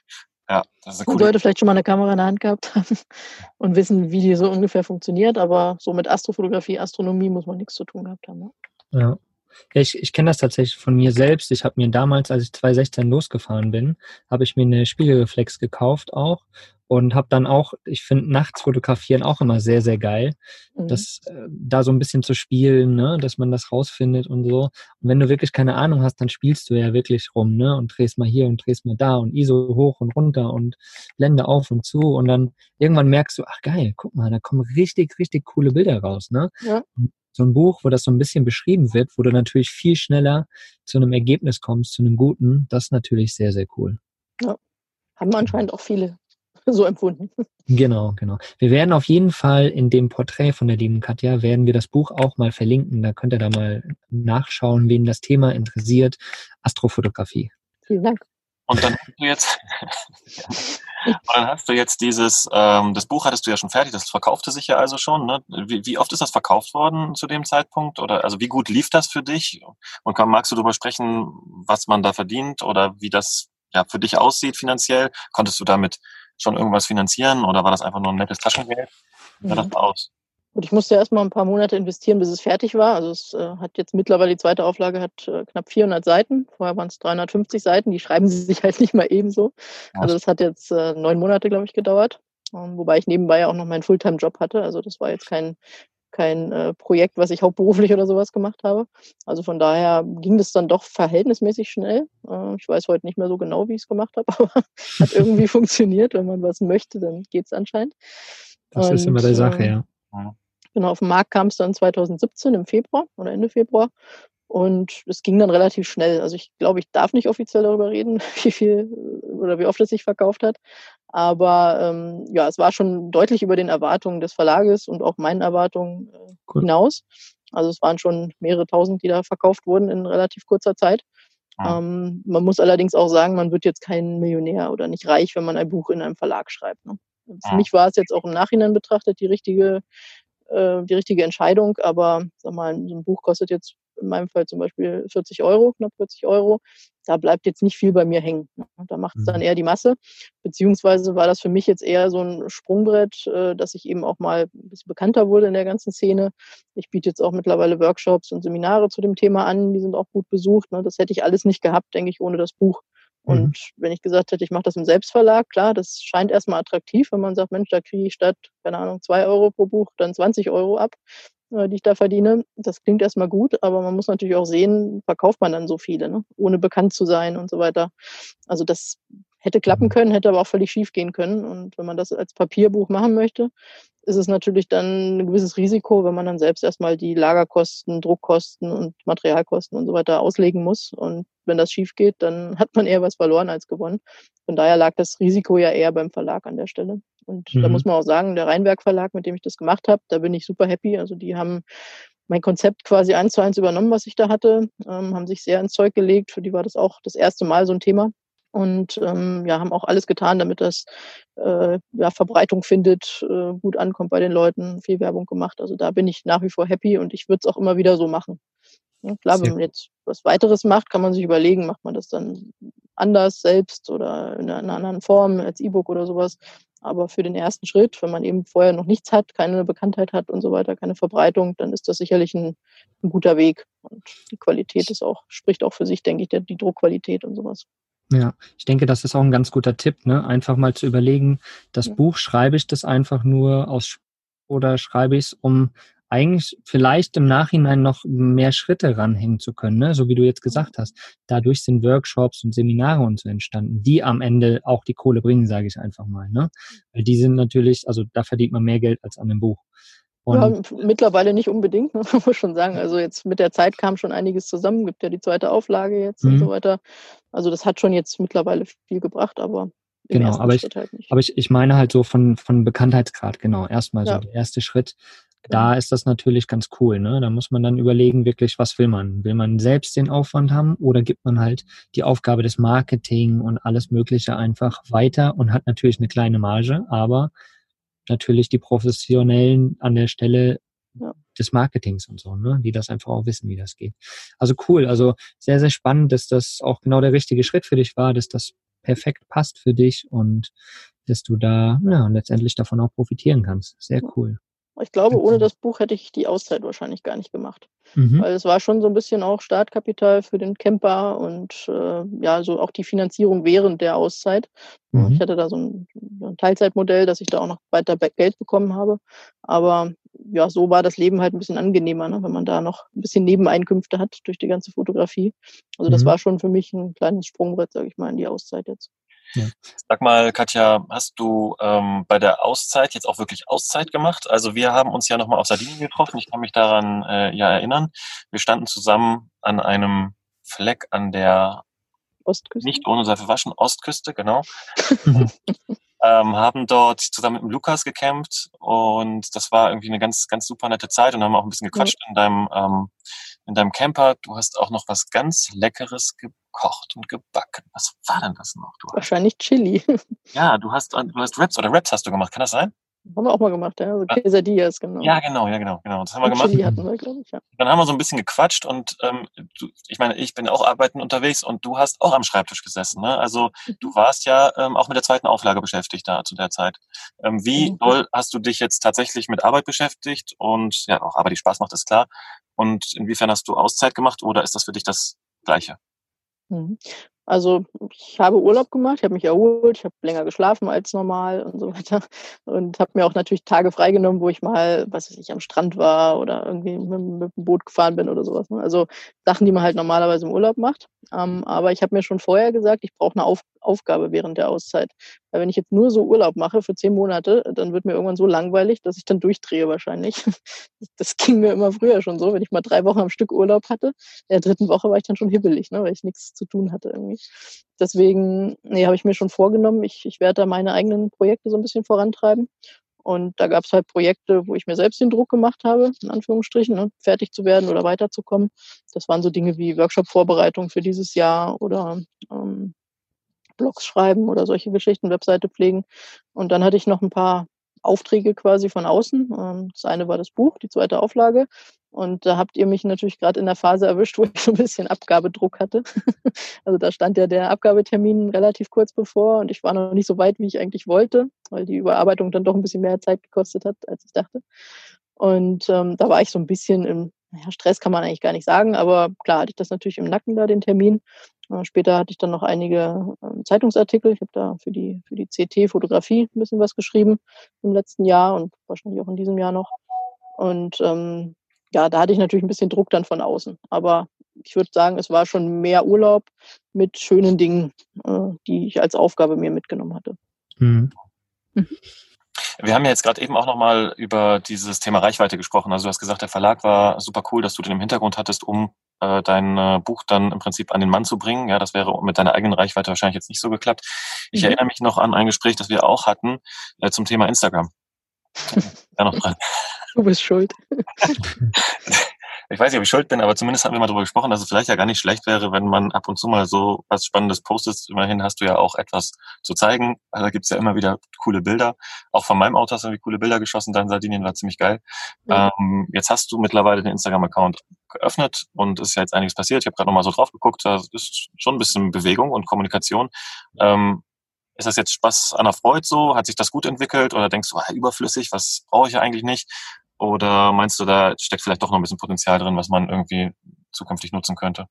Ja, das ist eine Man sollte vielleicht schon mal eine Kamera in der Hand gehabt haben und wissen, wie die so ungefähr funktioniert, aber so mit Astrofotografie, Astronomie muss man nichts zu tun gehabt haben. Ne? Ja. Ja, ich, ich kenne das tatsächlich von mir selbst. Ich habe mir damals, als ich 2016 losgefahren bin, habe ich mir eine Spiegelreflex gekauft auch und habe dann auch, ich finde nachts fotografieren auch immer sehr, sehr geil, mhm. das äh, da so ein bisschen zu spielen, ne, dass man das rausfindet und so. Und wenn du wirklich keine Ahnung hast, dann spielst du ja wirklich rum, ne, und drehst mal hier und drehst mal da und ISO hoch und runter und Blende auf und zu und dann irgendwann merkst du, ach geil, guck mal, da kommen richtig, richtig coole Bilder raus, ne. Ja. So ein Buch, wo das so ein bisschen beschrieben wird, wo du natürlich viel schneller zu einem Ergebnis kommst, zu einem guten, das ist natürlich sehr, sehr cool. Ja. Haben anscheinend auch viele so empfunden. Genau, genau. Wir werden auf jeden Fall in dem Porträt von der lieben Katja, werden wir das Buch auch mal verlinken. Da könnt ihr da mal nachschauen, wen das Thema interessiert. Astrofotografie. Vielen Dank. Und dann hast du jetzt, dann hast du jetzt dieses, ähm, das Buch hattest du ja schon fertig, das verkaufte sich ja also schon. Ne? Wie, wie oft ist das verkauft worden zu dem Zeitpunkt? Oder also wie gut lief das für dich? Und kann, magst du darüber sprechen, was man da verdient oder wie das ja für dich aussieht finanziell? Konntest du damit schon irgendwas finanzieren oder war das einfach nur ein nettes Taschengeld? Wie sah das mhm. aus? Und ich musste erst mal ein paar Monate investieren, bis es fertig war. Also es äh, hat jetzt mittlerweile, die zweite Auflage hat äh, knapp 400 Seiten. Vorher waren es 350 Seiten. Die schreiben sie sich halt nicht mal ebenso. Also das hat jetzt äh, neun Monate, glaube ich, gedauert. Ähm, wobei ich nebenbei auch noch meinen Fulltime-Job hatte. Also das war jetzt kein kein äh, Projekt, was ich hauptberuflich oder sowas gemacht habe. Also von daher ging das dann doch verhältnismäßig schnell. Äh, ich weiß heute nicht mehr so genau, wie ich es gemacht habe, aber hat irgendwie funktioniert. Wenn man was möchte, dann geht es anscheinend. Das Und, ist immer die Sache, äh, ja. Genau, auf den Markt kam es dann 2017 im Februar oder Ende Februar. Und es ging dann relativ schnell. Also ich glaube, ich darf nicht offiziell darüber reden, wie viel oder wie oft es sich verkauft hat. Aber ähm, ja, es war schon deutlich über den Erwartungen des Verlages und auch meinen Erwartungen äh, cool. hinaus. Also es waren schon mehrere tausend, die da verkauft wurden in relativ kurzer Zeit. Ah. Ähm, man muss allerdings auch sagen, man wird jetzt kein Millionär oder nicht reich, wenn man ein Buch in einem Verlag schreibt. Ne? Für ah. mich war es jetzt auch im Nachhinein betrachtet die richtige, äh, die richtige Entscheidung. Aber sag mal, so ein Buch kostet jetzt in meinem Fall zum Beispiel 40 Euro, knapp 40 Euro. Da bleibt jetzt nicht viel bei mir hängen. Ne? Da macht es dann mhm. eher die Masse. Beziehungsweise war das für mich jetzt eher so ein Sprungbrett, äh, dass ich eben auch mal ein bisschen bekannter wurde in der ganzen Szene. Ich biete jetzt auch mittlerweile Workshops und Seminare zu dem Thema an. Die sind auch gut besucht. Ne? Das hätte ich alles nicht gehabt, denke ich, ohne das Buch. Und mhm. wenn ich gesagt hätte, ich mache das im Selbstverlag, klar, das scheint erstmal attraktiv, wenn man sagt, Mensch, da kriege ich statt, keine Ahnung, zwei Euro pro Buch dann 20 Euro ab. Äh, die ich da verdiene. Das klingt erstmal gut, aber man muss natürlich auch sehen, verkauft man dann so viele, ne? ohne bekannt zu sein und so weiter. Also das hätte klappen mhm. können, hätte aber auch völlig schief gehen können. Und wenn man das als Papierbuch machen möchte, ist es natürlich dann ein gewisses Risiko, wenn man dann selbst erstmal die Lagerkosten, Druckkosten und Materialkosten und so weiter auslegen muss. Und wenn das schief geht, dann hat man eher was verloren als gewonnen. Von daher lag das Risiko ja eher beim Verlag an der Stelle. Und mhm. da muss man auch sagen, der Rheinberg Verlag, mit dem ich das gemacht habe, da bin ich super happy. Also die haben mein Konzept quasi eins zu eins übernommen, was ich da hatte, ähm, haben sich sehr ins Zeug gelegt. Für die war das auch das erste Mal so ein Thema und ähm, ja, haben auch alles getan, damit das äh, ja, Verbreitung findet, äh, gut ankommt bei den Leuten, viel Werbung gemacht. Also da bin ich nach wie vor happy und ich würde es auch immer wieder so machen. Ja, klar, wenn man jetzt was weiteres macht, kann man sich überlegen, macht man das dann anders selbst oder in einer anderen Form als E-Book oder sowas. Aber für den ersten Schritt, wenn man eben vorher noch nichts hat, keine Bekanntheit hat und so weiter, keine Verbreitung, dann ist das sicherlich ein, ein guter Weg. Und die Qualität ist auch, spricht auch für sich, denke ich, der, die Druckqualität und sowas. Ja, ich denke, das ist auch ein ganz guter Tipp, ne? Einfach mal zu überlegen, das Ja. Buch schreibe ich das einfach nur aus oder schreibe ich es, um eigentlich vielleicht im Nachhinein noch mehr Schritte ranhängen zu können, ne? so wie du jetzt gesagt hast. Dadurch sind Workshops und Seminare und so entstanden, die am Ende auch die Kohle bringen, sage ich einfach mal. Ne? Weil die sind natürlich, also da verdient man mehr Geld als an dem Buch. Und Ja, mittlerweile nicht unbedingt, ne, muss schon sagen. Also jetzt mit der Zeit kam schon einiges zusammen, gibt ja die zweite Auflage jetzt und Mhm. so weiter. Also das hat schon jetzt mittlerweile viel gebracht, aber im Genau, aber ich- halt nicht. Aber ich, ich meine halt so von, von Bekanntheitsgrad, genau. Erstmal so Ja. der erste Schritt. Genau. Da ist das natürlich ganz cool, ne? Da muss man dann überlegen, wirklich, was will man? Will man selbst den Aufwand haben oder gibt man halt die Aufgabe des Marketing und alles Mögliche einfach weiter und hat natürlich eine kleine Marge, aber natürlich die Professionellen an der Stelle Ja. des Marketings und so, ne? Die das einfach auch wissen, wie das geht. Also cool, also sehr, sehr spannend, dass das auch genau der richtige Schritt für dich war, dass das perfekt passt für dich und dass du da ja, letztendlich davon auch profitieren kannst. Sehr cool. Ich glaube, ohne das Buch hätte ich die Auszeit wahrscheinlich gar nicht gemacht. Mhm. Weil es war schon so ein bisschen auch Startkapital für den Camper und äh, ja, so auch die Finanzierung während der Auszeit. Mhm. Ich hatte da so ein, ein Teilzeitmodell, dass ich da auch noch weiter Geld bekommen habe. Aber ja, so war das Leben halt ein bisschen angenehmer, ne, wenn man da noch ein bisschen Nebeneinkünfte hat durch die ganze Fotografie. Also das Mhm. war schon für mich ein kleines Sprungbrett, sage ich mal, in die Auszeit jetzt. Sag mal, Katja, hast du ähm, bei der Auszeit jetzt auch wirklich Auszeit gemacht? Also wir haben uns ja nochmal auf Sardinien getroffen. Ich kann mich daran äh, ja erinnern. Wir standen zusammen an einem Fleck an der Ostküste. nicht ohne Seife waschen Ostküste, genau. Ähm, haben dort zusammen mit dem Lukas gecampt und das war irgendwie eine ganz, ganz super nette Zeit und haben auch ein bisschen gequatscht in deinem, ähm, in deinem Camper. Du hast auch noch was ganz Leckeres gekocht und gebacken. Was war denn das noch? Du hast, Wahrscheinlich Chili. ja, du hast, du hast Raps oder Raps hast du gemacht. Kann das sein? Haben wir auch mal gemacht, ja. Also. Quesadillas, genau. Ja, genau, ja, genau, genau. Das haben wir gemacht. Chili hatten wir, glaube ich, ja. Dann haben wir so ein bisschen gequatscht und ähm, du, ich meine, ich bin auch arbeiten unterwegs und du hast auch am Schreibtisch gesessen. Ne? Also du warst ja ähm, auch mit der zweiten Auflage beschäftigt da zu der Zeit. Ähm, wie Mhm. doll hast du dich jetzt tatsächlich mit Arbeit beschäftigt und ja, auch Arbeit, die Spaß macht, ist klar. Und inwiefern hast du Auszeit gemacht oder ist das für dich das Gleiche? Mhm. Also ich habe Urlaub gemacht, ich habe mich erholt, ich habe länger geschlafen als normal und so weiter und habe mir auch natürlich Tage freigenommen, wo ich mal, was weiß ich, am Strand war oder irgendwie mit, mit dem Boot gefahren bin oder sowas. Ne? Also Sachen, die man halt normalerweise im Urlaub macht. Ähm, aber ich habe mir schon vorher gesagt, ich brauche eine Auf Aufgabe während der Auszeit. Weil wenn ich jetzt nur so Urlaub mache für zehn Monate, dann wird mir irgendwann so langweilig, dass ich dann durchdrehe wahrscheinlich. Das ging mir immer früher schon so, wenn ich mal drei Wochen am Stück Urlaub hatte. In der dritten Woche war ich dann schon hibbelig, ne, weil ich nichts zu tun hatte irgendwie. Deswegen nee, habe ich mir schon vorgenommen, ich, ich werde da meine eigenen Projekte so ein bisschen vorantreiben. Und da gab es halt Projekte, wo ich mir selbst den Druck gemacht habe, in Anführungsstrichen, ne, fertig zu werden oder weiterzukommen. Das waren so Dinge wie Workshop-Vorbereitung für dieses Jahr oder ähm, Blogs schreiben oder solche Geschichten, Webseite pflegen. Und dann hatte ich noch ein paar Aufträge quasi von außen. Ähm, Das eine war das Buch, die zweite Auflage. Und da habt ihr mich natürlich gerade in der Phase erwischt, wo ich so ein bisschen Abgabedruck hatte. Also da stand ja der Abgabetermin relativ kurz bevor und ich war noch nicht so weit, wie ich eigentlich wollte, weil die Überarbeitung dann doch ein bisschen mehr Zeit gekostet hat, als ich dachte. Und ähm, da war ich so ein bisschen im naja, Stress, kann man eigentlich gar nicht sagen, aber klar hatte ich das natürlich im Nacken da, den Termin. Äh, später hatte ich dann noch einige ähm, Zeitungsartikel. Ich habe da für die, für die CT Fotografie ein bisschen was geschrieben im letzten Jahr und wahrscheinlich auch in diesem Jahr noch. Und ähm, ja, da hatte ich natürlich ein bisschen Druck dann von außen. Aber ich würde sagen, es war schon mehr Urlaub mit schönen Dingen, äh, die ich als Aufgabe mir mitgenommen hatte. Mhm. Wir haben ja jetzt gerade eben auch nochmal über dieses Thema Reichweite gesprochen. Also du hast gesagt, der Verlag war super cool, dass du den im Hintergrund hattest, um äh, dein äh, Buch dann im Prinzip an den Mann zu bringen. Ja, das wäre mit deiner eigenen Reichweite wahrscheinlich jetzt nicht so geklappt. Ich Mhm. erinnere mich noch an ein Gespräch, das wir auch hatten äh, zum Thema Instagram. Ja, noch dran. Du bist schuld. Ich weiß nicht, ob ich schuld bin, aber zumindest haben wir mal darüber gesprochen, dass es vielleicht ja gar nicht schlecht wäre, wenn man ab und zu mal so was Spannendes postet. Immerhin hast du ja auch etwas zu zeigen. Also da gibt's ja immer wieder coole Bilder. Auch von meinem Auto hast du irgendwie coole Bilder geschossen. Dein Sardinien war ziemlich geil. Ja. Ähm, jetzt hast du mittlerweile den Instagram-Account geöffnet und ist ja jetzt einiges passiert. Ich habe gerade nochmal so drauf geguckt. Da ist schon ein bisschen Bewegung und Kommunikation. Ähm, ist das jetzt Spaß an der Freude so? Hat sich das gut entwickelt oder denkst du, ah, überflüssig, was brauche ich ja eigentlich nicht? Oder meinst du, da steckt vielleicht doch noch ein bisschen Potenzial drin, was man irgendwie zukünftig nutzen könnte?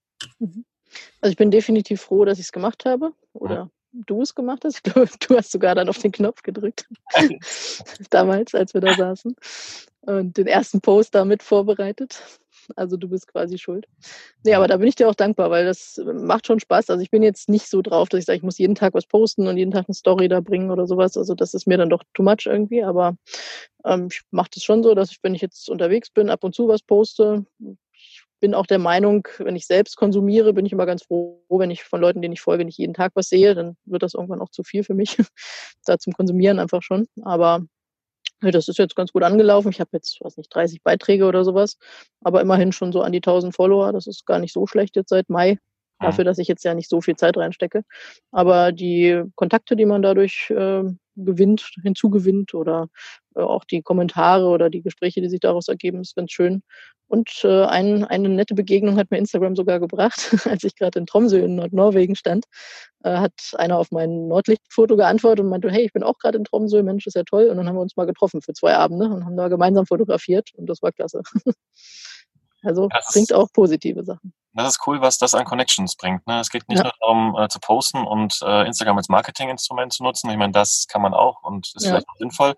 Also ich bin definitiv froh, dass ich es gemacht habe oder mhm. du es gemacht hast. Ich glaube, du hast sogar dann auf den Knopf gedrückt. Damals, als wir da saßen. Und den ersten Post damit vorbereitet. Also du bist quasi schuld. Nee, aber da bin ich dir auch dankbar, weil das macht schon Spaß. Also ich bin jetzt nicht so drauf, dass ich sage, ich muss jeden Tag was posten und jeden Tag eine Story da bringen oder sowas. Also das ist mir dann doch too much irgendwie. Aber ähm, ich mache das schon so, dass ich, wenn ich jetzt unterwegs bin, ab und zu was poste. Ich bin auch der Meinung, wenn ich selbst konsumiere, bin ich immer ganz froh, wenn ich von Leuten, denen ich folge, nicht jeden Tag was sehe. Dann wird das irgendwann auch zu viel für mich. da zum Konsumieren einfach schon. Aber das ist jetzt ganz gut angelaufen. Ich habe jetzt, weiß nicht, 30 Beiträge oder sowas, aber immerhin schon so an die 1000 Follower. Das ist gar nicht so schlecht jetzt seit Mai, dafür, dass ich jetzt ja nicht so viel Zeit reinstecke. Aber die Kontakte, die man dadurch äh, gewinnt, hinzugewinnt oder auch die Kommentare oder die Gespräche, die sich daraus ergeben, ist ganz schön. Und äh, ein, eine nette Begegnung hat mir Instagram sogar gebracht, als ich gerade in Tromsø in Nordnorwegen stand, äh, hat einer auf mein Nordlichtfoto geantwortet und meinte, hey, ich bin auch gerade in Tromsø, Mensch, ist ja toll. Und dann haben wir uns mal getroffen für zwei Abende und haben da gemeinsam fotografiert und das war klasse. also das bringt auch positive Sachen das ist cool, was das an Connections bringt. Ne? Es geht nicht ja. nur darum, äh, zu posten und äh, Instagram als Marketinginstrument zu nutzen. Ich meine, das kann man auch und ist ja. vielleicht auch sinnvoll.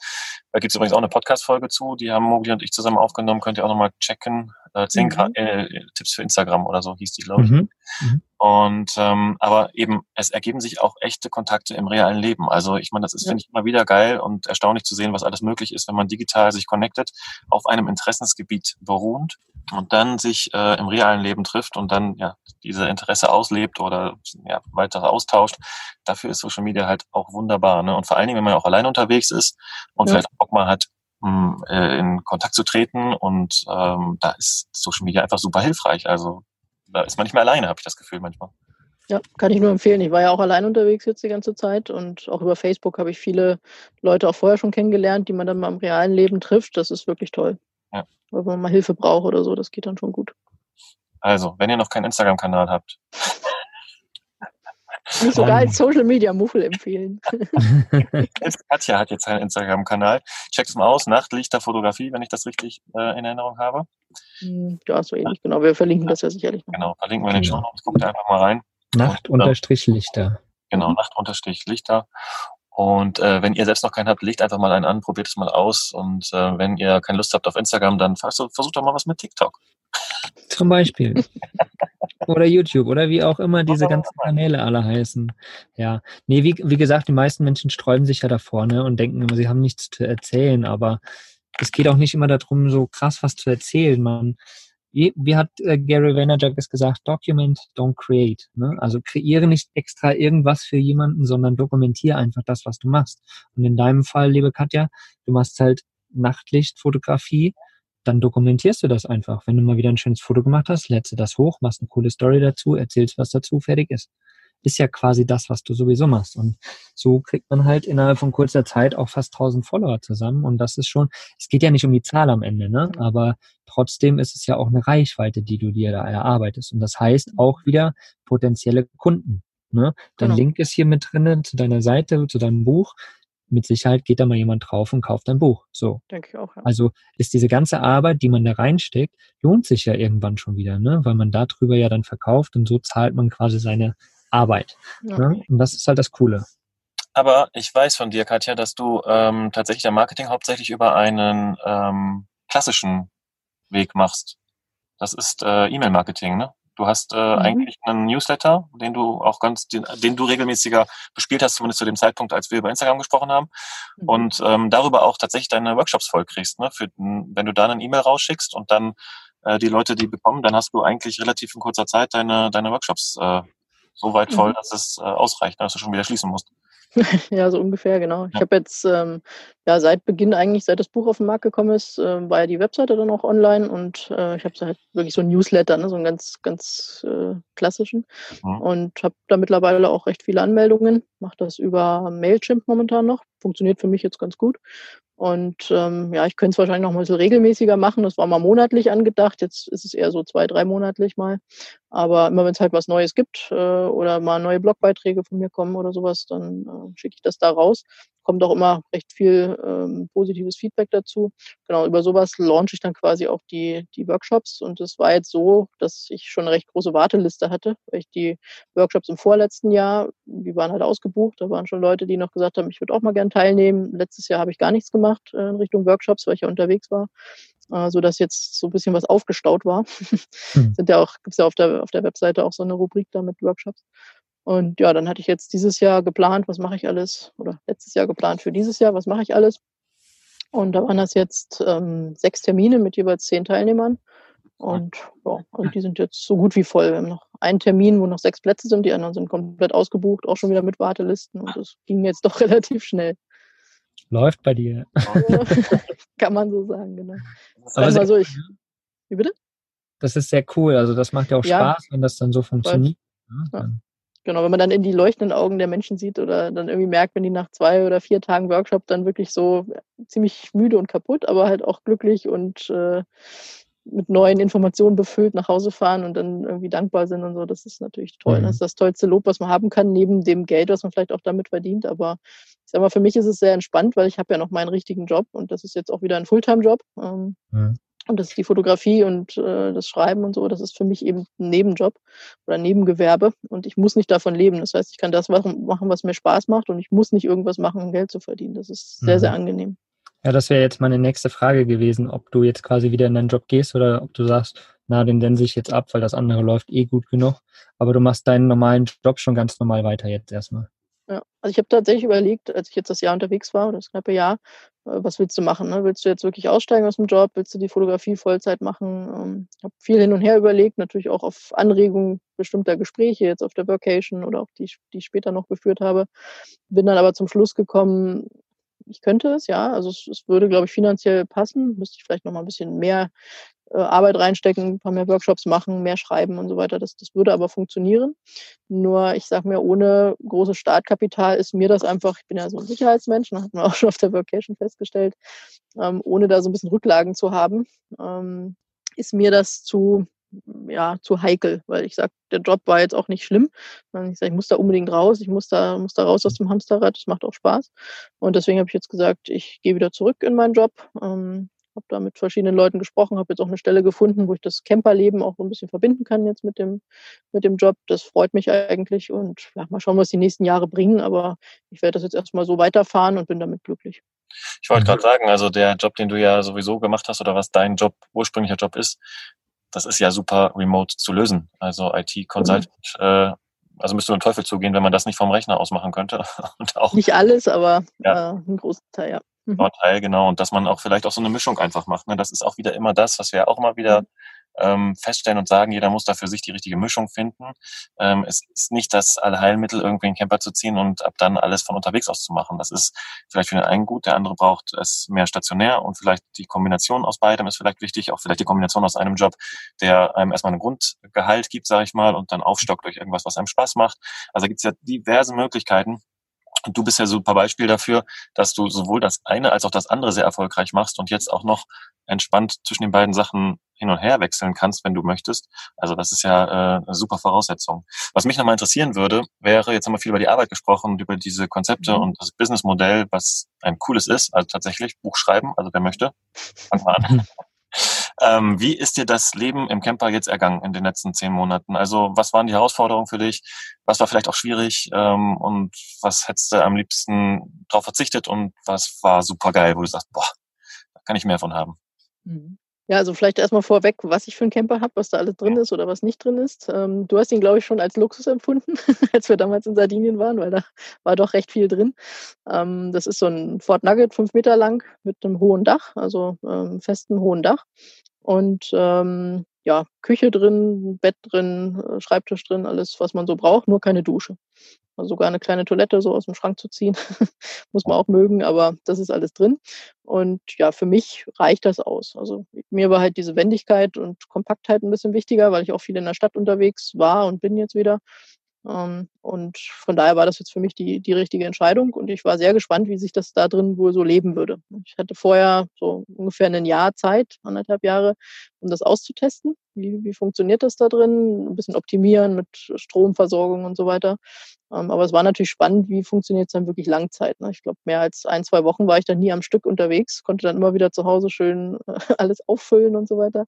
Da gibt es übrigens auch eine Podcast-Folge zu, die haben Mogli und ich zusammen aufgenommen. Könnt ihr auch nochmal checken. Äh, 10 mhm. äh, Tipps für Instagram oder so hieß die, glaube ich. Mhm. Mhm. Und ähm, aber eben, es ergeben sich auch echte Kontakte im realen Leben. Also ich meine, das ist, ja. finde ich, immer wieder geil und erstaunlich zu sehen, was alles möglich ist, wenn man digital sich connectet, auf einem Interessensgebiet beruhend und dann sich äh, im realen Leben trifft und dann ja diese Interesse auslebt oder ja, weiter austauscht. Dafür ist Social Media halt auch wunderbar. Ne? Und vor allen Dingen, wenn man auch alleine unterwegs ist und ja. vielleicht auch mal hat, mh, äh, in Kontakt zu treten und ähm, da ist Social Media einfach super hilfreich. Also da ist man nicht mehr alleine, habe ich das Gefühl manchmal. Ja, kann ich nur empfehlen. Ich war ja auch allein unterwegs jetzt die ganze Zeit und auch über Facebook habe ich viele Leute auch vorher schon kennengelernt, die man dann mal im realen Leben trifft. Das ist wirklich toll. Ja. Wenn man mal Hilfe braucht oder so, das geht dann schon gut. Also, wenn ihr noch keinen Instagram-Kanal habt. Mich sogar als Social Media Muffel empfehlen. Katja hat jetzt einen Instagram-Kanal. Checkt es mal aus, Nachtlichterfotografie, wenn ich das richtig äh, in Erinnerung habe. Hm, ja, so ähnlich, genau. Wir verlinken das ja sicherlich noch. Genau, verlinken wir in den Show Notes. Guckt einfach mal rein. Nacht-Lichter. Genau, Nacht-Lichter. Und äh, wenn ihr selbst noch keinen habt, legt einfach mal einen an, probiert es mal aus. Und äh, wenn ihr keine Lust habt auf Instagram, dann versucht, versucht doch mal was mit TikTok. Zum Beispiel. oder YouTube oder wie auch immer diese ganzen Kanäle alle heißen. Ja. Nee, wie, wie gesagt, die meisten Menschen sträuben sich ja davor ne, und denken immer, sie haben nichts zu erzählen, aber es geht auch nicht immer darum, so krass was zu erzählen. Man, wie, wie hat äh, Gary Vaynerchuk es gesagt, document, don't create. Ne? Also kreiere nicht extra irgendwas für jemanden, sondern dokumentiere einfach das, was du machst. Und in deinem Fall, liebe Katja, du machst halt Nachtlichtfotografie, dann dokumentierst du das einfach. Wenn du mal wieder ein schönes Foto gemacht hast, lädst du das hoch, machst eine coole Story dazu, erzählst was dazu, fertig ist ist ja quasi das, was du sowieso machst. Und so kriegt man halt innerhalb von kurzer Zeit auch fast 1000 Follower zusammen. Und das ist schon, es geht ja nicht um die Zahl am Ende, ne? Mhm. aber trotzdem ist es ja auch eine Reichweite, die du dir da erarbeitest. Und das heißt auch wieder potenzielle Kunden. Ne? Dein genau. Link ist hier mit drinnen zu deiner Seite, zu deinem Buch. Mit Sicherheit geht da mal jemand drauf und kauft dein Buch. So. Denke ich auch. Ja. Also ist diese ganze Arbeit, die man da reinsteckt, lohnt sich ja irgendwann schon wieder, ne? Weil man darüber ja dann verkauft und so zahlt man quasi seine Arbeit. Ja. Ne? Und das ist halt das Coole. Aber ich weiß von dir, Katja, dass du ähm, tatsächlich dein Marketing hauptsächlich über einen ähm, klassischen Weg machst. Das ist äh, E-Mail-Marketing, ne? Du hast äh, mhm. eigentlich einen Newsletter, den du auch ganz, den, den, du regelmäßiger bespielt hast, zumindest zu dem Zeitpunkt, als wir über Instagram gesprochen haben. Mhm. Und ähm, darüber auch tatsächlich deine Workshops vollkriegst. Ne? Für, wenn du da eine E-Mail rausschickst und dann äh, die Leute die bekommen, dann hast du eigentlich relativ in kurzer Zeit deine, deine Workshops äh, so weit voll, mhm. dass es äh, ausreicht, dass du schon wieder schließen musst. ja, so ungefähr, genau. Ich habe jetzt ähm, ja seit Beginn eigentlich, seit das Buch auf den Markt gekommen ist, äh, war ja die Webseite dann auch online und äh, ich habe halt wirklich so ein Newsletter, ne, so einen ganz, ganz äh, klassischen mhm. und habe da mittlerweile auch recht viele Anmeldungen. Mache das über Mailchimp momentan noch. Funktioniert für mich jetzt ganz gut. Und ähm, ja, ich könnte es wahrscheinlich noch ein bisschen regelmäßiger machen. Das war mal monatlich angedacht. Jetzt ist es eher so zwei, drei monatlich mal. Aber immer wenn es halt was Neues gibt äh, oder mal neue Blogbeiträge von mir kommen oder sowas, dann äh, schicke ich das da raus kommt auch immer recht viel ähm, positives Feedback dazu. Genau, über sowas launche ich dann quasi auch die, die Workshops. Und es war jetzt so, dass ich schon eine recht große Warteliste hatte, weil ich die Workshops im vorletzten Jahr, die waren halt ausgebucht. Da waren schon Leute, die noch gesagt haben, ich würde auch mal gern teilnehmen. Letztes Jahr habe ich gar nichts gemacht äh, in Richtung Workshops, weil ich ja unterwegs war äh, so dass jetzt so ein bisschen was aufgestaut war. Mhm. Sind ja auch, gibt's ja auf der, auf der Webseite auch so eine Rubrik da mit Workshops. Und ja, dann hatte ich jetzt dieses Jahr geplant, was mache ich alles, oder letztes Jahr geplant für dieses Jahr, was mache ich alles. Und da waren das jetzt ähm, sechs Termine mit jeweils zehn Teilnehmern. Und ja, also die sind jetzt so gut wie voll. Wir haben noch einen Termin, wo noch sechs Plätze sind, die anderen sind komplett ausgebucht, auch schon wieder mit Wartelisten. Und das ging jetzt doch relativ schnell. Läuft bei dir. Kann man so sagen, genau. Aber so, ich, wie bitte? Das ist sehr cool. Also das macht ja auch ja, Spaß, wenn das dann so funktioniert. Ja. Genau, wenn man dann in die leuchtenden Augen der Menschen sieht oder dann irgendwie merkt, wenn die nach zwei oder vier Tagen Workshop dann wirklich so ziemlich müde und kaputt, aber halt auch glücklich und äh, mit neuen Informationen befüllt nach Hause fahren und dann irgendwie dankbar sind und so, das ist natürlich toll. Mhm. Das ist das tollste Lob, was man haben kann, neben dem Geld, was man vielleicht auch damit verdient. Aber ich sag mal, für mich ist es sehr entspannt, weil ich habe ja noch meinen richtigen Job und das ist jetzt auch wieder ein Fulltime-Job. Ähm, mhm. Und das ist die Fotografie und äh, das Schreiben und so. Das ist für mich eben ein Nebenjob oder ein Nebengewerbe. Und ich muss nicht davon leben. Das heißt, ich kann das machen, was mir Spaß macht und ich muss nicht irgendwas machen, um Geld zu verdienen. Das ist sehr, mhm. sehr angenehm. Ja, das wäre jetzt meine nächste Frage gewesen, ob du jetzt quasi wieder in deinen Job gehst oder ob du sagst, na, den sense ich jetzt ab, weil das andere läuft eh gut genug. Aber du machst deinen normalen Job schon ganz normal weiter jetzt erstmal. Ja, also ich habe tatsächlich überlegt, als ich jetzt das Jahr unterwegs war, oder das knappe Jahr, äh, was willst du machen? Ne? Willst du jetzt wirklich aussteigen aus dem Job? Willst du die Fotografie Vollzeit machen? Ähm, ich habe viel hin und her überlegt, natürlich auch auf Anregung bestimmter Gespräche, jetzt auf der Workation oder auch die, die ich später noch geführt habe. Bin dann aber zum Schluss gekommen, ich könnte es, ja. Also es, es würde, glaube ich, finanziell passen. Müsste ich vielleicht noch mal ein bisschen mehr Arbeit reinstecken, ein paar mehr Workshops machen, mehr schreiben und so weiter. Das, das würde aber funktionieren. Nur, ich sage mir, ohne großes Startkapital ist mir das einfach, ich bin ja so ein Sicherheitsmensch, das hat man auch schon auf der Workation festgestellt, ähm, ohne da so ein bisschen Rücklagen zu haben, ähm, ist mir das zu, ja, zu heikel, weil ich sage, der Job war jetzt auch nicht schlimm. Ich sage, ich muss da unbedingt raus, ich muss da, muss da raus aus dem Hamsterrad, das macht auch Spaß. Und deswegen habe ich jetzt gesagt, ich gehe wieder zurück in meinen Job. Ähm, habe da mit verschiedenen Leuten gesprochen, habe jetzt auch eine Stelle gefunden, wo ich das Camperleben auch so ein bisschen verbinden kann jetzt mit dem, mit dem Job. Das freut mich eigentlich und ja, mal schauen, was die nächsten Jahre bringen. Aber ich werde das jetzt erstmal so weiterfahren und bin damit glücklich. Ich wollte gerade sagen, also der Job, den du ja sowieso gemacht hast oder was dein Job, ursprünglicher Job ist, das ist ja super remote zu lösen. Also IT-Consultant, mhm. äh, also müsste man Teufel zugehen, wenn man das nicht vom Rechner aus machen könnte. Und auch, nicht alles, aber ja. äh, ein großer Teil, ja. Mhm. Genau. Und dass man auch vielleicht auch so eine Mischung einfach macht. Ne? Das ist auch wieder immer das, was wir auch immer wieder mhm ähm, feststellen und sagen, jeder muss da für sich die richtige Mischung finden. Ähm, es ist nicht das Allheilmittel, irgendwie einen Camper zu ziehen und ab dann alles von unterwegs aus zu machen. Das ist vielleicht für den einen gut, der andere braucht es mehr stationär und vielleicht die Kombination aus beidem ist vielleicht wichtig, auch vielleicht die Kombination aus einem Job, der einem erstmal einen Grundgehalt gibt, sage ich mal, und dann aufstockt durch irgendwas, was einem Spaß macht. Also gibt es ja diverse Möglichkeiten. Und du bist ja super Beispiel dafür, dass du sowohl das eine als auch das andere sehr erfolgreich machst und jetzt auch noch entspannt zwischen den beiden Sachen hin und her wechseln kannst, wenn du möchtest. Also das ist ja äh, eine super Voraussetzung. Was mich nochmal interessieren würde, wäre, jetzt haben wir viel über die Arbeit gesprochen und über diese Konzepte mhm. und das Businessmodell, was ein cooles ist, also tatsächlich Buch schreiben, also wer möchte, fang mal an. Ähm, wie ist dir das Leben im Camper jetzt ergangen in den letzten zehn Monaten? Also was waren die Herausforderungen für dich? Was war vielleicht auch schwierig? Ähm, und was hättest du am liebsten drauf verzichtet? Und was war super geil, wo du sagst, boah, da kann ich mehr von haben? Mhm. Ja, also vielleicht erstmal vorweg, was ich für einen Camper habe, was da alles drin ist oder was nicht drin ist. Ähm, du hast ihn, glaube ich, schon als Luxus empfunden, als wir damals in Sardinien waren, weil da war doch recht viel drin. Ähm, das ist so ein Fort Nugget, fünf Meter lang, mit einem hohen Dach, also ähm, festem hohen Dach. Und ähm, ja, Küche drin, Bett drin, äh, Schreibtisch drin, alles, was man so braucht, nur keine Dusche. Sogar eine kleine Toilette so aus dem Schrank zu ziehen, muss man auch mögen, aber das ist alles drin. Und ja, für mich reicht das aus. Also mir war halt diese Wendigkeit und Kompaktheit ein bisschen wichtiger, weil ich auch viel in der Stadt unterwegs war und bin jetzt wieder. Ähm, und von daher war das jetzt für mich die, die richtige Entscheidung und ich war sehr gespannt, wie sich das da drin wohl so leben würde. Ich hatte vorher so ungefähr ein Jahr Zeit, anderthalb Jahre, um das auszutesten. Wie, wie funktioniert das da drin? Ein bisschen optimieren mit Stromversorgung und so weiter. Ähm, aber es war natürlich spannend, wie funktioniert es dann wirklich Langzeit. Ne? Ich glaube, mehr als ein, zwei Wochen war ich dann nie am Stück unterwegs, konnte dann immer wieder zu Hause schön alles auffüllen und so weiter.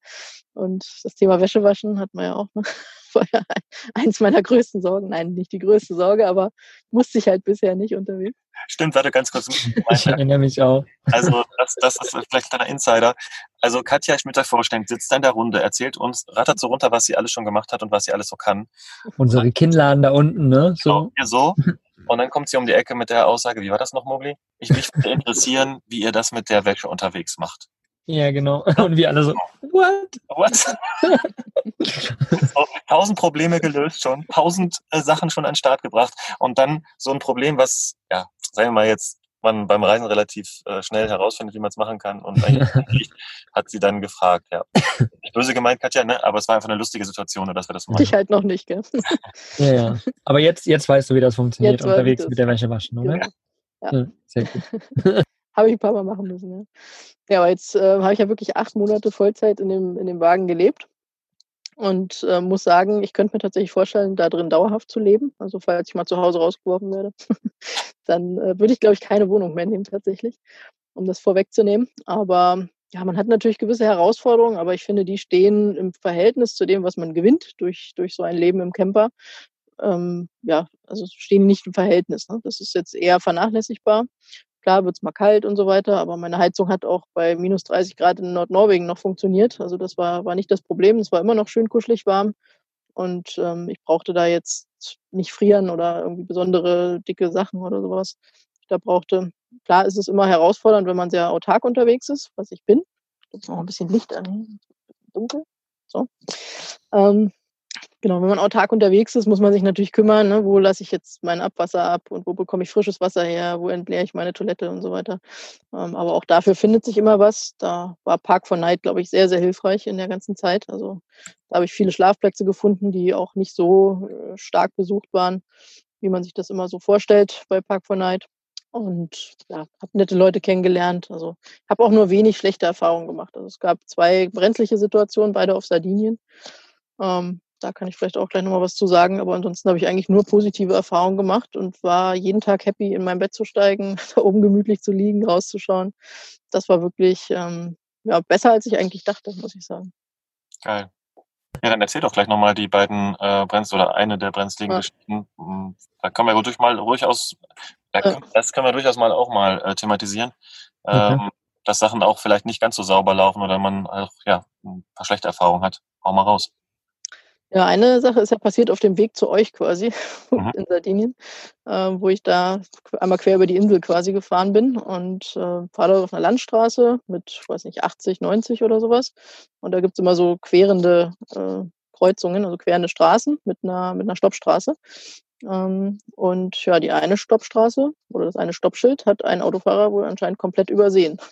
Und das Thema Wäsche waschen hat man ja auch. Ne? war ja eins meiner größten Sorgen. Nein, nicht die größte Sorge, aber musste ich halt bisher nicht unterwegs. Stimmt, warte ganz kurz. Ich erinnere mich auch. Also, das, das ist vielleicht ein Insider. Also, Katja vorstellen, sitzt da in der Runde, erzählt uns, rattert so runter, was sie alles schon gemacht hat und was sie alles so kann. Unsere Kinnladen da unten, ne? So. Genau, so. Und dann kommt sie um die Ecke mit der Aussage, wie war das noch, Mogli? Ich mich würde interessieren, wie ihr das mit der Wäsche unterwegs macht. Ja, genau. Und wir alle so, what? What? so, tausend Probleme gelöst schon, tausend äh, Sachen schon an den Start gebracht und dann so ein Problem, was, ja, sagen wir mal jetzt, man beim Reisen relativ äh, schnell herausfindet, wie man es machen kann. Und eigentlich hat sie dann gefragt, ja. Nicht böse gemeint, Katja, ne? aber es war einfach eine lustige Situation, dass wir das machen. Ich halt noch nicht, gell? ja, ja. Aber jetzt, jetzt weißt du, wie das funktioniert, jetzt unterwegs mit der Wäsche waschen, oder? Ja. ja. ja sehr gut. habe ich ein paar Mal machen müssen, ja. Ja, aber jetzt äh, habe ich ja wirklich acht Monate Vollzeit in dem, in dem Wagen gelebt und äh, muss sagen, ich könnte mir tatsächlich vorstellen, da drin dauerhaft zu leben. Also falls ich mal zu Hause rausgeworfen werde, dann äh, würde ich, glaube ich, keine Wohnung mehr nehmen tatsächlich, um das vorwegzunehmen. Aber ja, man hat natürlich gewisse Herausforderungen, aber ich finde, die stehen im Verhältnis zu dem, was man gewinnt durch, durch so ein Leben im Camper. Ähm, ja, also stehen nicht im Verhältnis. Ne? Das ist jetzt eher vernachlässigbar. Klar wird es mal kalt und so weiter, aber meine Heizung hat auch bei minus 30 Grad in Nordnorwegen noch funktioniert. Also das war, war nicht das Problem. Es war immer noch schön kuschelig warm. Und ähm, ich brauchte da jetzt nicht frieren oder irgendwie besondere dicke Sachen oder sowas. Ich da brauchte, klar ist es immer herausfordernd, wenn man sehr autark unterwegs ist, was ich bin. Ich noch ein bisschen Licht an. Dunkel. So. Ähm, Genau, wenn man autark unterwegs ist, muss man sich natürlich kümmern, ne? wo lasse ich jetzt mein Abwasser ab und wo bekomme ich frisches Wasser her, wo entleere ich meine Toilette und so weiter. Ähm, aber auch dafür findet sich immer was. Da war Park for Night, glaube ich, sehr, sehr hilfreich in der ganzen Zeit. Also da habe ich viele Schlafplätze gefunden, die auch nicht so äh, stark besucht waren, wie man sich das immer so vorstellt bei Park for Night. Und ja, habe nette Leute kennengelernt. Also habe auch nur wenig schlechte Erfahrungen gemacht. Also es gab zwei brenzliche Situationen, beide auf Sardinien. Ähm, da kann ich vielleicht auch gleich nochmal was zu sagen. Aber ansonsten habe ich eigentlich nur positive Erfahrungen gemacht und war jeden Tag happy, in mein Bett zu steigen, da oben gemütlich zu liegen, rauszuschauen. Das war wirklich ähm, ja, besser, als ich eigentlich dachte, muss ich sagen. Geil. Ja, dann erzähl doch gleich nochmal die beiden äh, Brenz oder eine der brenzligen Geschichten. Hm, da können wir durch mal durchaus, da, das können wir durchaus mal auch mal äh, thematisieren. Ähm, dass Sachen auch vielleicht nicht ganz so sauber laufen oder man auch ja, ein paar schlechte Erfahrungen hat. Hau mal raus. Ja, eine Sache ist ja passiert auf dem Weg zu euch quasi mhm. in Sardinien, äh, wo ich da einmal quer über die Insel quasi gefahren bin und äh, fahre da auf einer Landstraße mit, weiß nicht, 80, 90 oder sowas. Und da gibt's immer so querende äh, Kreuzungen, also querende Straßen mit einer, mit einer Stoppstraße. Ähm, und ja, die eine Stoppstraße oder das eine Stoppschild hat ein Autofahrer wohl anscheinend komplett übersehen.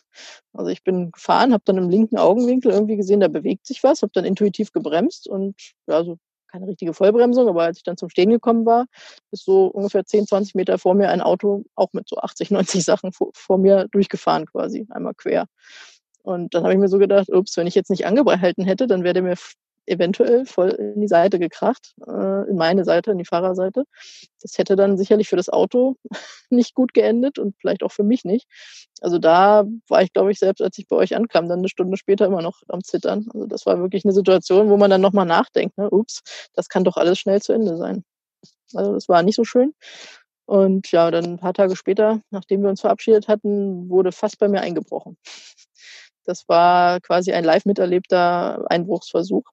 Also ich bin gefahren, habe dann im linken Augenwinkel irgendwie gesehen, da bewegt sich was, habe dann intuitiv gebremst und ja, so keine richtige Vollbremsung, aber als ich dann zum Stehen gekommen war, ist so ungefähr 10, 20 Meter vor mir ein Auto auch mit so 80, 90 Sachen vor, vor mir durchgefahren quasi, einmal quer. Und dann habe ich mir so gedacht, ups, wenn ich jetzt nicht angehalten hätte, dann wäre der mir eventuell voll in die Seite gekracht, äh, in meine Seite, in die Fahrerseite. Das hätte dann sicherlich für das Auto nicht gut geendet und vielleicht auch für mich nicht. Also da war ich, glaube ich, selbst als ich bei euch ankam, dann eine Stunde später immer noch am Zittern. Also das war wirklich eine Situation, wo man dann nochmal nachdenkt, ne? ups, das kann doch alles schnell zu Ende sein. Also das war nicht so schön. Und ja, dann ein paar Tage später, nachdem wir uns verabschiedet hatten, wurde fast bei mir eingebrochen. Das war quasi ein live miterlebter Einbruchsversuch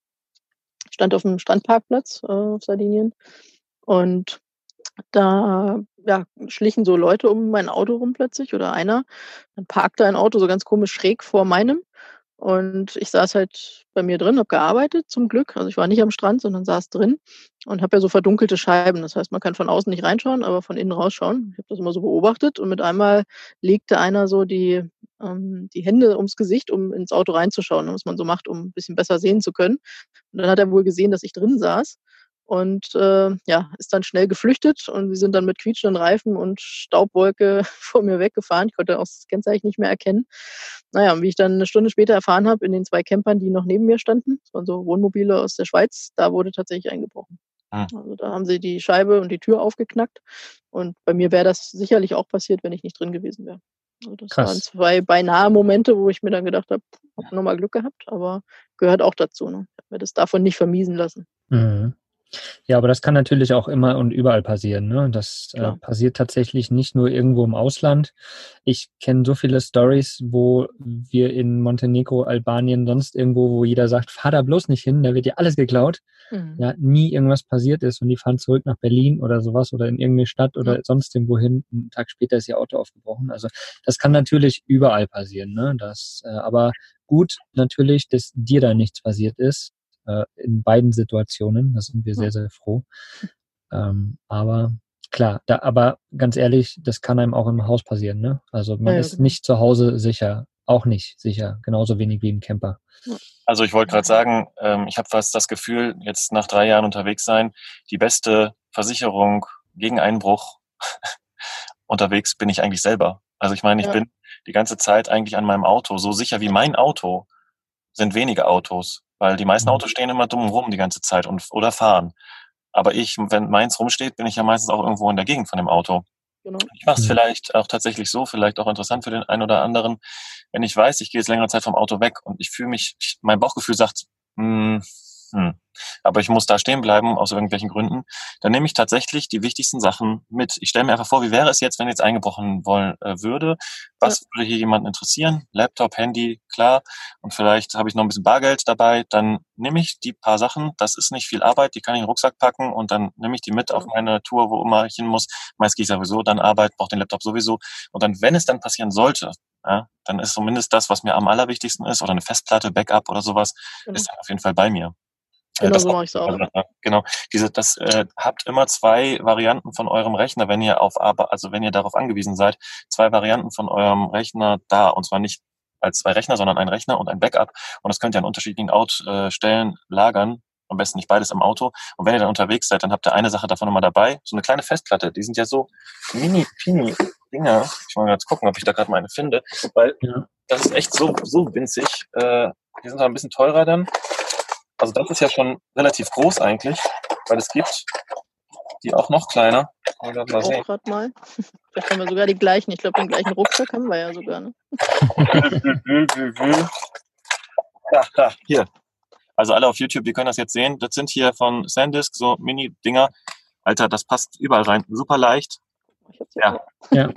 stand auf dem Strandparkplatz äh, auf Sardinien und da ja, schlichen so Leute um mein Auto rum plötzlich oder einer. Dann parkte ein Auto so ganz komisch schräg vor meinem und ich saß halt bei mir drin, habe gearbeitet zum Glück. Also ich war nicht am Strand, sondern saß drin und habe ja so verdunkelte Scheiben. Das heißt, man kann von außen nicht reinschauen, aber von innen rausschauen. Ich habe das immer so beobachtet und mit einmal legte einer so die, ähm, die Hände ums Gesicht, um ins Auto reinzuschauen, was man so macht, um ein bisschen besser sehen zu können. Und dann hat er wohl gesehen, dass ich drin saß und äh, ja, ist dann schnell geflüchtet und sie sind dann mit quietschenden Reifen und Staubwolke vor mir weggefahren. Ich konnte auch das Kennzeichen nicht mehr erkennen. Naja, und wie ich dann eine Stunde später erfahren habe, in den zwei Campern, die noch neben mir standen, das waren so Wohnmobile aus der Schweiz, da wurde tatsächlich eingebrochen. Ah. Also da haben sie die Scheibe und die Tür aufgeknackt. Und bei mir wäre das sicherlich auch passiert, wenn ich nicht drin gewesen wäre. Also das Krass. waren zwei beinahe Momente, wo ich mir dann gedacht habe, habe nochmal Glück gehabt, aber gehört auch dazu. Ne? Ich habe mir das davon nicht vermiesen lassen. Mhm. Ja, aber das kann natürlich auch immer und überall passieren. Ne? Das äh, passiert tatsächlich nicht nur irgendwo im Ausland. Ich kenne so viele Stories, wo wir in Montenegro, Albanien, sonst irgendwo, wo jeder sagt, fahr da bloß nicht hin, da wird dir alles geklaut. Mhm. Ja, nie irgendwas passiert ist und die fahren zurück nach Berlin oder sowas oder in irgendeine Stadt oder mhm. sonst irgendwo hin. Einen Tag später ist ihr Auto aufgebrochen. Also das kann natürlich überall passieren. Ne? Das, äh, aber gut natürlich, dass dir da nichts passiert ist äh, in beiden Situationen. Da sind wir sehr, sehr froh. Ähm, aber klar, da, aber ganz ehrlich, das kann einem auch im Haus passieren. Ne? Also man ja, ist genau. nicht zu Hause sicher, auch nicht sicher, genauso wenig wie im Camper. Also ich wollte gerade sagen, ähm, ich habe fast das Gefühl, jetzt nach drei Jahren unterwegs sein, die beste Versicherung gegen Einbruch unterwegs bin ich eigentlich selber. Also ich meine, ich ja. bin die ganze Zeit eigentlich an meinem Auto. So sicher wie mein Auto sind wenige Autos. Weil die meisten mhm. Autos stehen immer dumm rum die ganze Zeit und, oder fahren. Aber ich, wenn meins rumsteht, bin ich ja meistens auch irgendwo in der Gegend von dem Auto. Genau. Ich mache es mhm. vielleicht auch tatsächlich so, vielleicht auch interessant für den einen oder anderen, wenn ich weiß, ich gehe jetzt längere Zeit vom Auto weg und ich fühle mich, mein Bauchgefühl sagt, mh, hm, hm, aber ich muss da stehen bleiben aus irgendwelchen Gründen, dann nehme ich tatsächlich die wichtigsten Sachen mit. Ich stelle mir einfach vor, wie wäre es jetzt, wenn jetzt eingebrochen wollen äh, würde? Was ja. würde hier jemanden interessieren? Laptop, Handy, klar. Und vielleicht habe ich noch ein bisschen Bargeld dabei. Dann nehme ich die paar Sachen. Das ist nicht viel Arbeit. Die kann ich in den Rucksack packen und dann nehme ich die mit ja. auf meine Tour, wo immer ich hin muss. Meist gehe ich sowieso dann Arbeit, brauche den Laptop sowieso. Und dann, wenn es dann passieren sollte, ja, dann ist zumindest das, was mir am allerwichtigsten ist, oder eine Festplatte, Backup oder sowas, genau. ist dann auf jeden Fall bei mir. Genau, so mache ich es auch. Genau. Diese, das äh, habt immer zwei Varianten von eurem Rechner, wenn ihr auf also wenn ihr darauf angewiesen seid, zwei Varianten von eurem Rechner da. Und zwar nicht als zwei Rechner, sondern ein Rechner und ein Backup. Und das könnt ihr an unterschiedlichen Outstellen äh, lagern. Am besten nicht beides im Auto. Und wenn ihr dann unterwegs seid, dann habt ihr eine Sache davon immer dabei. So eine kleine Festplatte. Die sind ja so mini, pini Dinger. Ich mal jetzt gucken, ob ich da gerade mal eine finde. Weil das ist echt so, so winzig. Äh, die sind auch ein bisschen teurer dann. Also das ist ja schon relativ groß eigentlich, weil es gibt die auch noch kleiner. Sehen. Auch gerade mal. Vielleicht haben wir sogar die gleichen. Ich glaube, den gleichen Rucksack haben wir ja sogar. Ne? ja, da, hier. Also alle auf YouTube, die können das jetzt sehen. Das sind hier von Sandisk so Mini-Dinger. Alter, das passt überall rein. Super leicht. Ja. ja.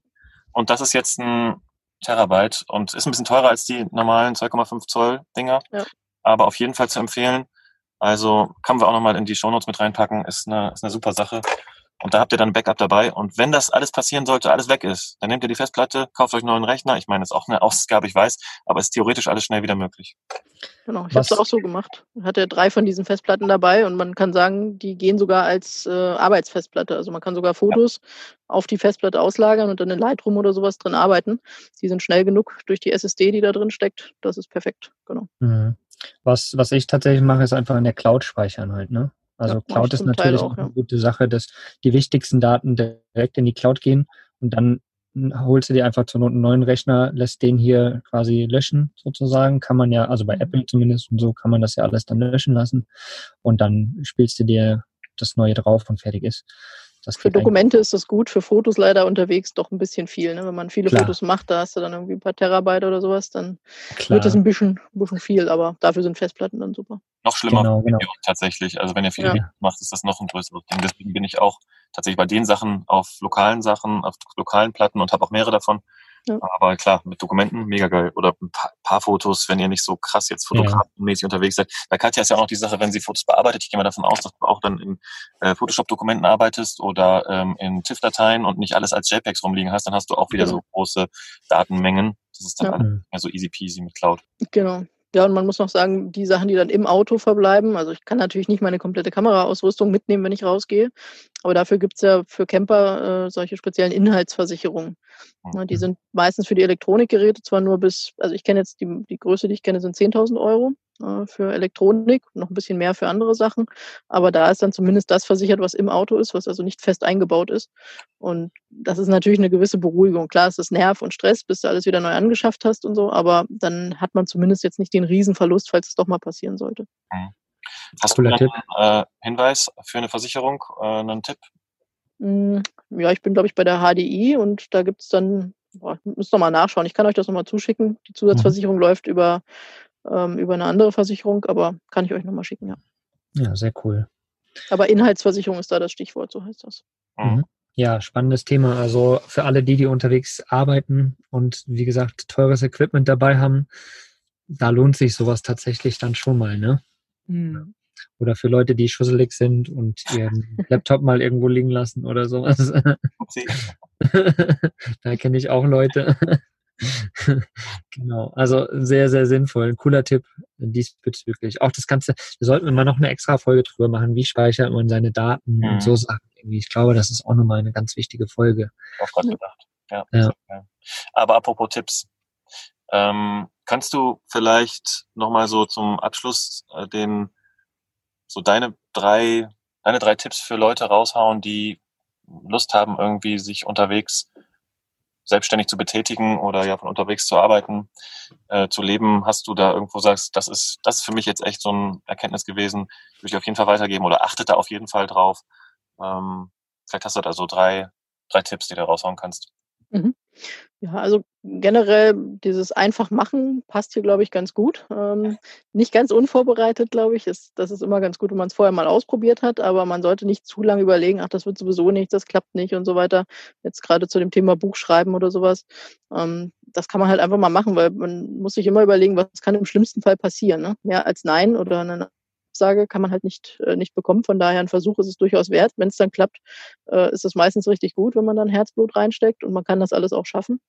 Und das ist jetzt ein Terabyte und ist ein bisschen teurer als die normalen 2,5 Zoll Dinger. Ja aber auf jeden Fall zu empfehlen. Also können wir auch nochmal in die Shownotes mit reinpacken, ist eine, ist eine super Sache. Und da habt ihr dann ein Backup dabei. Und wenn das alles passieren sollte, alles weg ist, dann nehmt ihr die Festplatte, kauft euch einen neuen Rechner. Ich meine, das ist auch eine Ausgabe, ich weiß, aber es ist theoretisch alles schnell wieder möglich. Genau, ich habe es auch so gemacht. Hat er drei von diesen Festplatten dabei und man kann sagen, die gehen sogar als äh, Arbeitsfestplatte. Also man kann sogar Fotos ja. auf die Festplatte auslagern und dann in Lightroom oder sowas drin arbeiten. Die sind schnell genug durch die SSD, die da drin steckt. Das ist perfekt, genau. Mhm. Was, was ich tatsächlich mache, ist einfach in der Cloud speichern halt, ne? Also ja, Cloud ist natürlich auch, ja. eine gute Sache, dass die wichtigsten Daten direkt in die Cloud gehen und dann holst du dir einfach zur Not einen neuen Rechner, lässt den hier quasi löschen sozusagen. Kann man ja, also bei mhm. Apple zumindest und so kann man das ja alles dann löschen lassen und dann spielst du dir das neue drauf und fertig ist. Für Dokumente ist das gut, für Fotos leider unterwegs doch ein bisschen viel. Ne? Wenn man viele Klar. Fotos macht, da hast du dann irgendwie ein paar Terabyte oder sowas, dann Klar. wird das ein bisschen, ein bisschen viel, aber dafür sind Festplatten dann super. Noch schlimmer genau, genau. tatsächlich. Also wenn ihr viele ja. macht, ist das noch ein größeres Ding. Deswegen bin ich auch tatsächlich bei den Sachen auf lokalen Sachen, auf lokalen Platten und habe auch mehrere davon. Ja. Aber klar, mit Dokumenten mega geil. Oder ein paar, paar Fotos, wenn ihr nicht so krass jetzt fotografenmäßig ja. unterwegs seid. Bei Katja ist ja auch noch die Sache, wenn sie Fotos bearbeitet. Ich gehe mal davon aus, dass du auch dann in äh, Photoshop-Dokumenten arbeitest oder ähm, in TIFF-Dateien und nicht alles als JPEGs rumliegen hast, dann hast du auch wieder ja. so große Datenmengen. Das ist dann ja. alles so easy peasy mit Cloud. Genau. Ja, und man muss noch sagen, die Sachen, die dann im Auto verbleiben, also ich kann natürlich nicht meine komplette Kameraausrüstung mitnehmen, wenn ich rausgehe, aber dafür gibt es ja für Camper äh, solche speziellen Inhaltsversicherungen. Okay. Die sind meistens für die Elektronikgeräte zwar nur bis, also ich kenne jetzt die, die Größe, die ich kenne, sind 10.000 Euro. Äh, für Elektronik, noch ein bisschen mehr für andere Sachen. Aber da ist dann zumindest das versichert, was im Auto ist, was also nicht fest eingebaut ist. Und das ist natürlich eine gewisse Beruhigung. Klar ist das Nerv und Stress, bis du alles wieder neu angeschafft hast und so, aber dann hat man zumindest jetzt nicht den Riesenverlust, falls es doch mal passieren sollte. Mhm. Hast du einen äh, Hinweis für eine Versicherung, äh, einen Tipp? Hm, ja, ich bin, glaube ich, bei der HDI und da gibt es dann, boah, ich muss nochmal nachschauen, ich kann euch das nochmal zuschicken. Die Zusatzversicherung mhm. läuft über, ähm, über eine andere Versicherung, aber kann ich euch nochmal schicken, ja. Ja, sehr cool. Aber Inhaltsversicherung ist da das Stichwort, so heißt das. Mhm. mhm. Ja, spannendes Thema. Also für alle die, die unterwegs arbeiten und wie gesagt teures Equipment dabei haben, da lohnt sich sowas tatsächlich dann schon mal, ne? Mhm. Oder für Leute, die schusselig sind und ihren Laptop mal irgendwo liegen lassen oder sowas. da kenne ich auch Leute. genau, also sehr, sehr sinnvoll. Ein cooler Tipp diesbezüglich. Auch das Ganze, da sollten wir mal noch eine extra Folge drüber machen. Wie speichert man seine Daten mhm. und so Sachen irgendwie. Ich glaube, das ist auch nochmal eine ganz wichtige Folge. Auch gerade gedacht. Ja. ja. Aber apropos Tipps. Ähm, kannst du vielleicht nochmal so zum Abschluss äh, den so deine drei, deine drei Tipps für Leute raushauen, die Lust haben, irgendwie sich unterwegs selbstständig zu betätigen oder ja von unterwegs zu arbeiten, äh, zu leben, hast du da irgendwo sagst, das ist, das ist für mich jetzt echt so ein Erkenntnis gewesen, würde ich auf jeden Fall weitergeben oder achtet da auf jeden Fall drauf. Ähm, vielleicht hast du da so drei, drei Tipps, die du raushauen kannst. Mhm. Ja, also generell dieses einfach machen passt hier, glaube ich, ganz gut. Ähm, nicht ganz unvorbereitet, glaube ich. Ist, das ist immer ganz gut, wenn man es vorher mal ausprobiert hat, aber man sollte nicht zu lange überlegen, ach, das wird sowieso nicht, das klappt nicht und so weiter. Jetzt gerade zu dem Thema Buchschreiben oder sowas. Ähm, das kann man halt einfach mal machen, weil man muss sich immer überlegen, was kann im schlimmsten Fall passieren. Ne? Mehr als Nein oder eine Absage kann man halt nicht, äh, nicht bekommen. Von daher ein Versuch ist es durchaus wert. Wenn es dann klappt, äh, ist es meistens richtig gut, wenn man dann Herzblut reinsteckt und man kann das alles auch schaffen.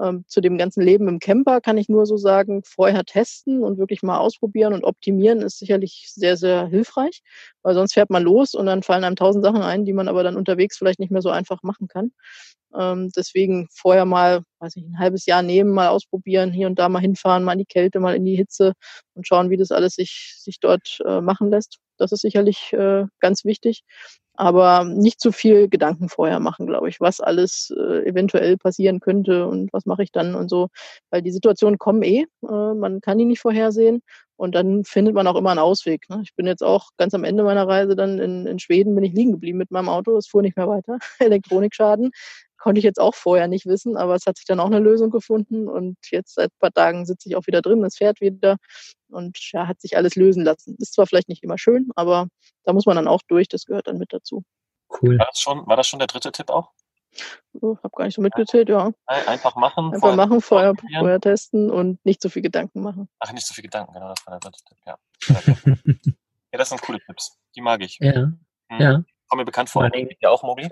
Ähm, zu dem ganzen Leben im Camper kann ich nur so sagen, vorher testen und wirklich mal ausprobieren und optimieren ist sicherlich sehr, sehr hilfreich, weil sonst fährt man los und dann fallen einem tausend Sachen ein, die man aber dann unterwegs vielleicht nicht mehr so einfach machen kann. Ähm, deswegen vorher mal, weiß ich, ein halbes Jahr nehmen, mal ausprobieren, hier und da mal hinfahren, mal in die Kälte, mal in die Hitze und schauen, wie das alles sich, sich dort äh, machen lässt. Das ist sicherlich äh, ganz wichtig. Aber nicht zu viel Gedanken vorher machen, glaube ich, was alles äh, eventuell passieren könnte und was mache ich dann und so. Weil die Situationen kommen eh, äh, man kann die nicht vorhersehen und dann findet man auch immer einen Ausweg. Ne? Ich bin jetzt auch ganz am Ende meiner Reise dann in, in Schweden, bin ich liegen geblieben mit meinem Auto, es fuhr nicht mehr weiter, Elektronikschaden konnte ich jetzt auch vorher nicht wissen, aber es hat sich dann auch eine Lösung gefunden und jetzt seit ein paar Tagen sitze ich auch wieder drin, es fährt wieder und ja, hat sich alles lösen lassen. Ist zwar vielleicht nicht immer schön, aber da muss man dann auch durch, das gehört dann mit dazu. Cool. War das schon, war das schon der dritte Tipp auch? Ich habe gar nicht so mitgezählt, ja. Einfach machen. Einfach vorher machen, vorher, vorher testen und nicht so viel Gedanken machen. Ach, nicht so viel Gedanken, genau, das war der dritte Tipp, ja. ja, das sind coole Tipps. Die mag ich. Ja. Hm. Ja. Kommt mir bekannt vor. Ja auch, Mogli?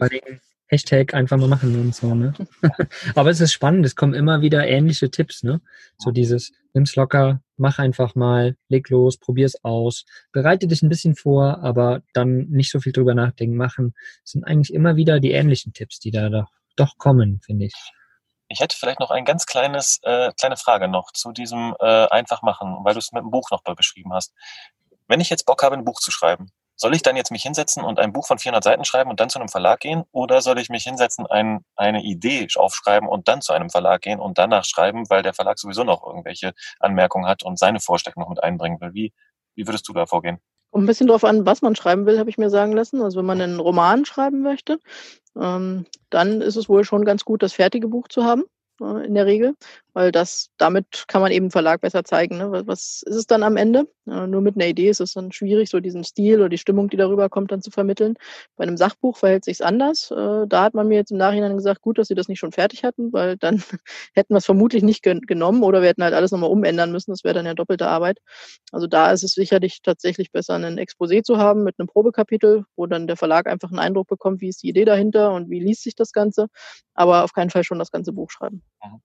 Hashtag einfach mal machen und so, ne? Aber es ist spannend, es kommen immer wieder ähnliche Tipps, ne? So dieses, nimm's locker, mach einfach mal, leg los, probier's aus, bereite dich ein bisschen vor, aber dann nicht so viel drüber nachdenken, machen. Es sind eigentlich immer wieder die ähnlichen Tipps, die da doch, doch kommen, finde ich. Ich hätte vielleicht noch ein ganz kleines, äh, kleine Frage noch zu diesem äh, einfach machen, weil du es mit dem Buch noch beschrieben hast. Wenn ich jetzt Bock habe, ein Buch zu schreiben, soll ich dann jetzt mich hinsetzen und ein Buch von 400 Seiten schreiben und dann zu einem Verlag gehen? Oder soll ich mich hinsetzen, ein, eine Idee aufschreiben und dann zu einem Verlag gehen und danach schreiben, weil der Verlag sowieso noch irgendwelche Anmerkungen hat und seine Vorstellungen noch mit einbringen will? Wie, wie würdest du da vorgehen? Kommt ein bisschen darauf an, was man schreiben will, habe ich mir sagen lassen. Also wenn man einen Roman schreiben möchte, ähm, dann ist es wohl schon ganz gut, das fertige Buch zu haben äh, in der Regel weil das damit kann man eben Verlag besser zeigen. Ne? Was ist es dann am Ende? Ja, nur mit einer Idee ist es dann schwierig, so diesen Stil oder die Stimmung, die darüber kommt, dann zu vermitteln. Bei einem Sachbuch verhält sich anders. Äh, da hat man mir jetzt im Nachhinein gesagt, gut, dass sie das nicht schon fertig hatten, weil dann hätten wir es vermutlich nicht gen genommen oder wir hätten halt alles nochmal umändern müssen. Das wäre dann ja doppelte Arbeit. Also da ist es sicherlich tatsächlich besser, ein Exposé zu haben mit einem Probekapitel, wo dann der Verlag einfach einen Eindruck bekommt, wie ist die Idee dahinter und wie liest sich das Ganze. Aber auf keinen Fall schon das ganze Buch schreiben. Mhm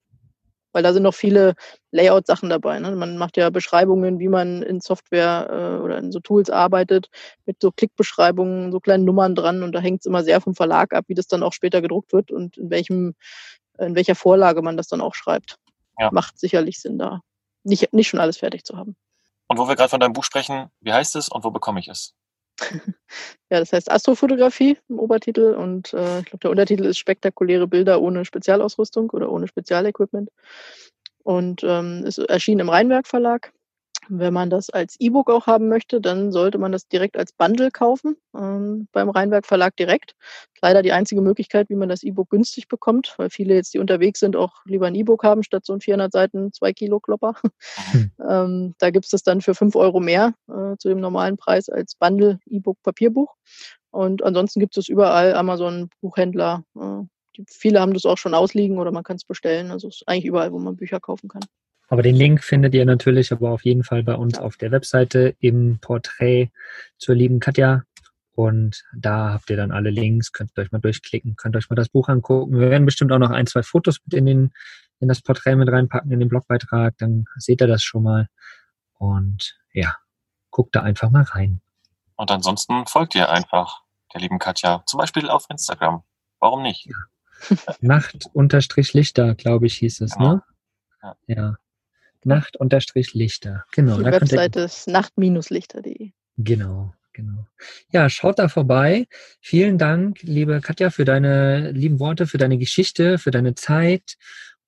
weil da sind noch viele Layout-Sachen dabei. Ne? Man macht ja Beschreibungen, wie man in Software äh, oder in so Tools arbeitet, mit so Klickbeschreibungen, so kleinen Nummern dran und da hängt es immer sehr vom Verlag ab, wie das dann auch später gedruckt wird und in welchem, in welcher Vorlage man das dann auch schreibt. Ja. Macht sicherlich Sinn da. Nicht, nicht schon alles fertig zu haben. Und wo wir gerade von deinem Buch sprechen, wie heißt es und wo bekomme ich es? ja, das heißt Astrofotografie im Obertitel und äh, ich glaube, der Untertitel ist spektakuläre Bilder ohne Spezialausrüstung oder ohne Spezialequipment. Und ähm, ist erschienen im Rheinwerk Verlag. Wenn man das als E-Book auch haben möchte, dann sollte man das direkt als Bundle kaufen, ähm, beim Rheinwerk Verlag direkt. Leider die einzige Möglichkeit, wie man das E-Book günstig bekommt, weil viele jetzt, die unterwegs sind, auch lieber ein E-Book haben, statt so ein 400 Seiten 2 Kilo Klopper. Mhm. ähm, da gibt es das dann für 5 Euro mehr äh, zu dem normalen Preis als Bundle E-Book Papierbuch. Und ansonsten gibt es überall Amazon Buchhändler. Äh, die, viele haben das auch schon ausliegen oder man kann es bestellen. Also es ist eigentlich überall, wo man Bücher kaufen kann. Aber den Link findet ihr natürlich aber auf jeden Fall bei uns auf der Webseite im Porträt zur lieben Katja. Und da habt ihr dann alle Links, könnt euch mal durchklicken, könnt euch mal das Buch angucken. Wir werden bestimmt auch noch ein, zwei Fotos mit in, den, in das Porträt mit reinpacken, in den Blogbeitrag. Dann seht ihr das schon mal. Und ja, guckt da einfach mal rein. Und ansonsten folgt ihr einfach der lieben Katja, zum Beispiel auf Instagram. Warum nicht? Ja. Nacht-Lichter, glaube ich, hieß es, genau. ne? Ja. ja. Nacht-Lichter. Genau. Die Webseite ist nacht-lichter.de. Genau, genau. Ja, schaut da vorbei. Vielen Dank, liebe Katja, für deine lieben Worte, für deine Geschichte, für deine Zeit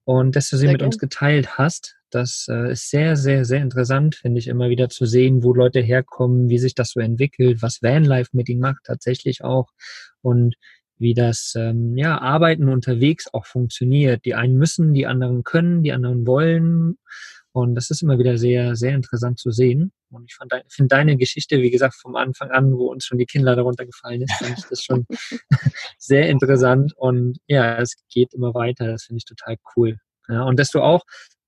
und dass du sie sehr mit gern. uns geteilt hast. Das äh, ist sehr, sehr, sehr interessant, finde ich, immer wieder zu sehen, wo Leute herkommen, wie sich das so entwickelt, was Vanlife mit ihnen macht, tatsächlich auch. Und wie das ähm, ja, Arbeiten unterwegs auch funktioniert. Die einen müssen, die anderen können, die anderen wollen. Und das ist immer wieder sehr, sehr interessant zu sehen. Und ich finde deine Geschichte, wie gesagt, vom Anfang an, wo uns schon die Kinder darunter gefallen ist, finde ich das schon sehr interessant. Und ja, es geht immer weiter. Das finde ich total cool. Ja, und dass du auch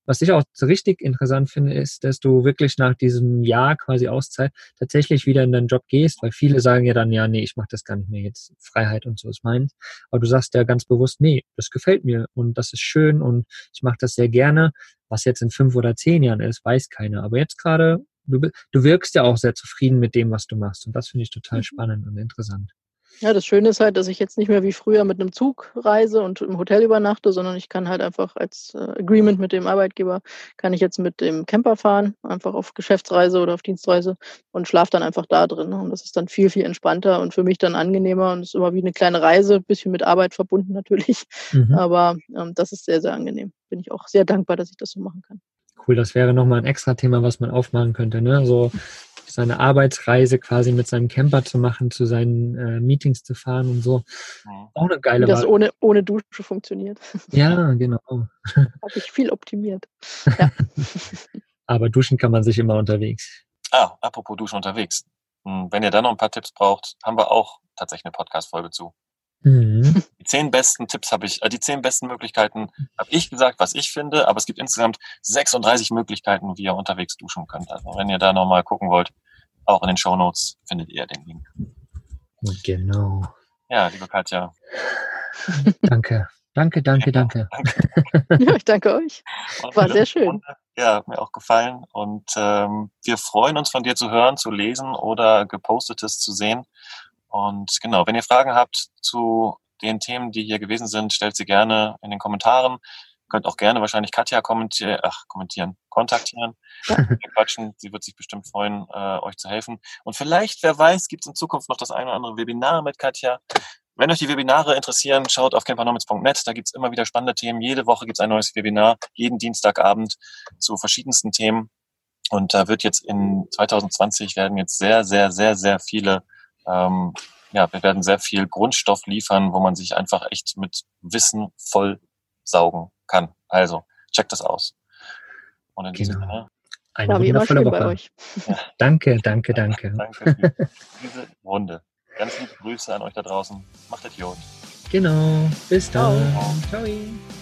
was ich auch richtig interessant finde, ist, dass du wirklich nach diesem Jahr quasi Auszeit tatsächlich wieder in deinen Job gehst, weil viele sagen ja dann, ja, nee, ich mache das gar nicht mehr jetzt. Freiheit und so ist meins. Aber du sagst ja ganz bewusst, nee, das gefällt mir und das ist schön und ich mache das sehr gerne. Was jetzt in fünf oder zehn Jahren ist, weiß keiner. Aber jetzt gerade, du, du wirkst ja auch sehr zufrieden mit dem, was du machst. Und das finde ich total mhm. spannend und interessant. Ja, das Schöne ist halt, dass ich jetzt nicht mehr wie früher mit einem Zug reise und im Hotel übernachte, sondern ich kann halt einfach als äh, Agreement mit dem Arbeitgeber, kann ich jetzt mit dem Camper fahren, einfach auf Geschäftsreise oder auf Dienstreise und schlafe dann einfach da drin. Und das ist dann viel, viel entspannter und für mich dann angenehmer und ist immer wie eine kleine Reise, bisschen mit Arbeit verbunden natürlich. Mhm. Aber ähm, das ist sehr, sehr angenehm. Bin ich auch sehr dankbar, dass ich das so machen kann. Cool, das wäre nochmal ein extra Thema, was man aufmachen könnte. Ne? So seine Arbeitsreise quasi mit seinem Camper zu machen, zu seinen äh, Meetings zu fahren und so. Auch eine geile Wie das ohne, ohne Dusche funktioniert. Ja, genau. Habe ich viel optimiert. Ja. Aber duschen kann man sich immer unterwegs. Ah, apropos Duschen unterwegs. Hm, wenn ihr da noch ein paar Tipps braucht, haben wir auch tatsächlich eine Podcast-Folge zu. Mhm. Die zehn besten Tipps habe ich, äh, die zehn besten Möglichkeiten habe ich gesagt, was ich finde, aber es gibt insgesamt 36 Möglichkeiten, wie ihr unterwegs duschen könnt. Also wenn ihr da nochmal gucken wollt, auch in den Show Notes findet ihr den Link. Genau. Ja, liebe Katja. Danke. Danke, danke, danke. danke. ja, ich danke euch. War sehr schön. Ja, hat mir auch gefallen. Und ähm, wir freuen uns von dir zu hören, zu lesen oder gepostetes zu sehen. Und genau, wenn ihr Fragen habt zu den Themen, die hier gewesen sind, stellt sie gerne in den Kommentaren. Ihr könnt auch gerne wahrscheinlich Katja kommentieren, ach, kommentieren, kontaktieren, quatschen. Sie wird sich bestimmt freuen, äh, euch zu helfen. Und vielleicht, wer weiß, gibt es in Zukunft noch das eine oder andere Webinar mit Katja. Wenn euch die Webinare interessieren, schaut auf campernomics.net. Da gibt's immer wieder spannende Themen. Jede Woche gibt's ein neues Webinar, jeden Dienstagabend zu verschiedensten Themen. Und da wird jetzt in 2020 werden jetzt sehr, sehr, sehr, sehr viele ähm, ja, wir werden sehr viel Grundstoff liefern, wo man sich einfach echt mit Wissen voll saugen kann. Also, checkt das aus. Und in diesem genau. Sinne. Eine War wundervolle Woche. Bei euch. Ja. Danke, danke, danke. Danke für diese Runde. Ganz liebe Grüße an euch da draußen. Macht Idiot. Genau. Bis dann. Ciao. Ciao.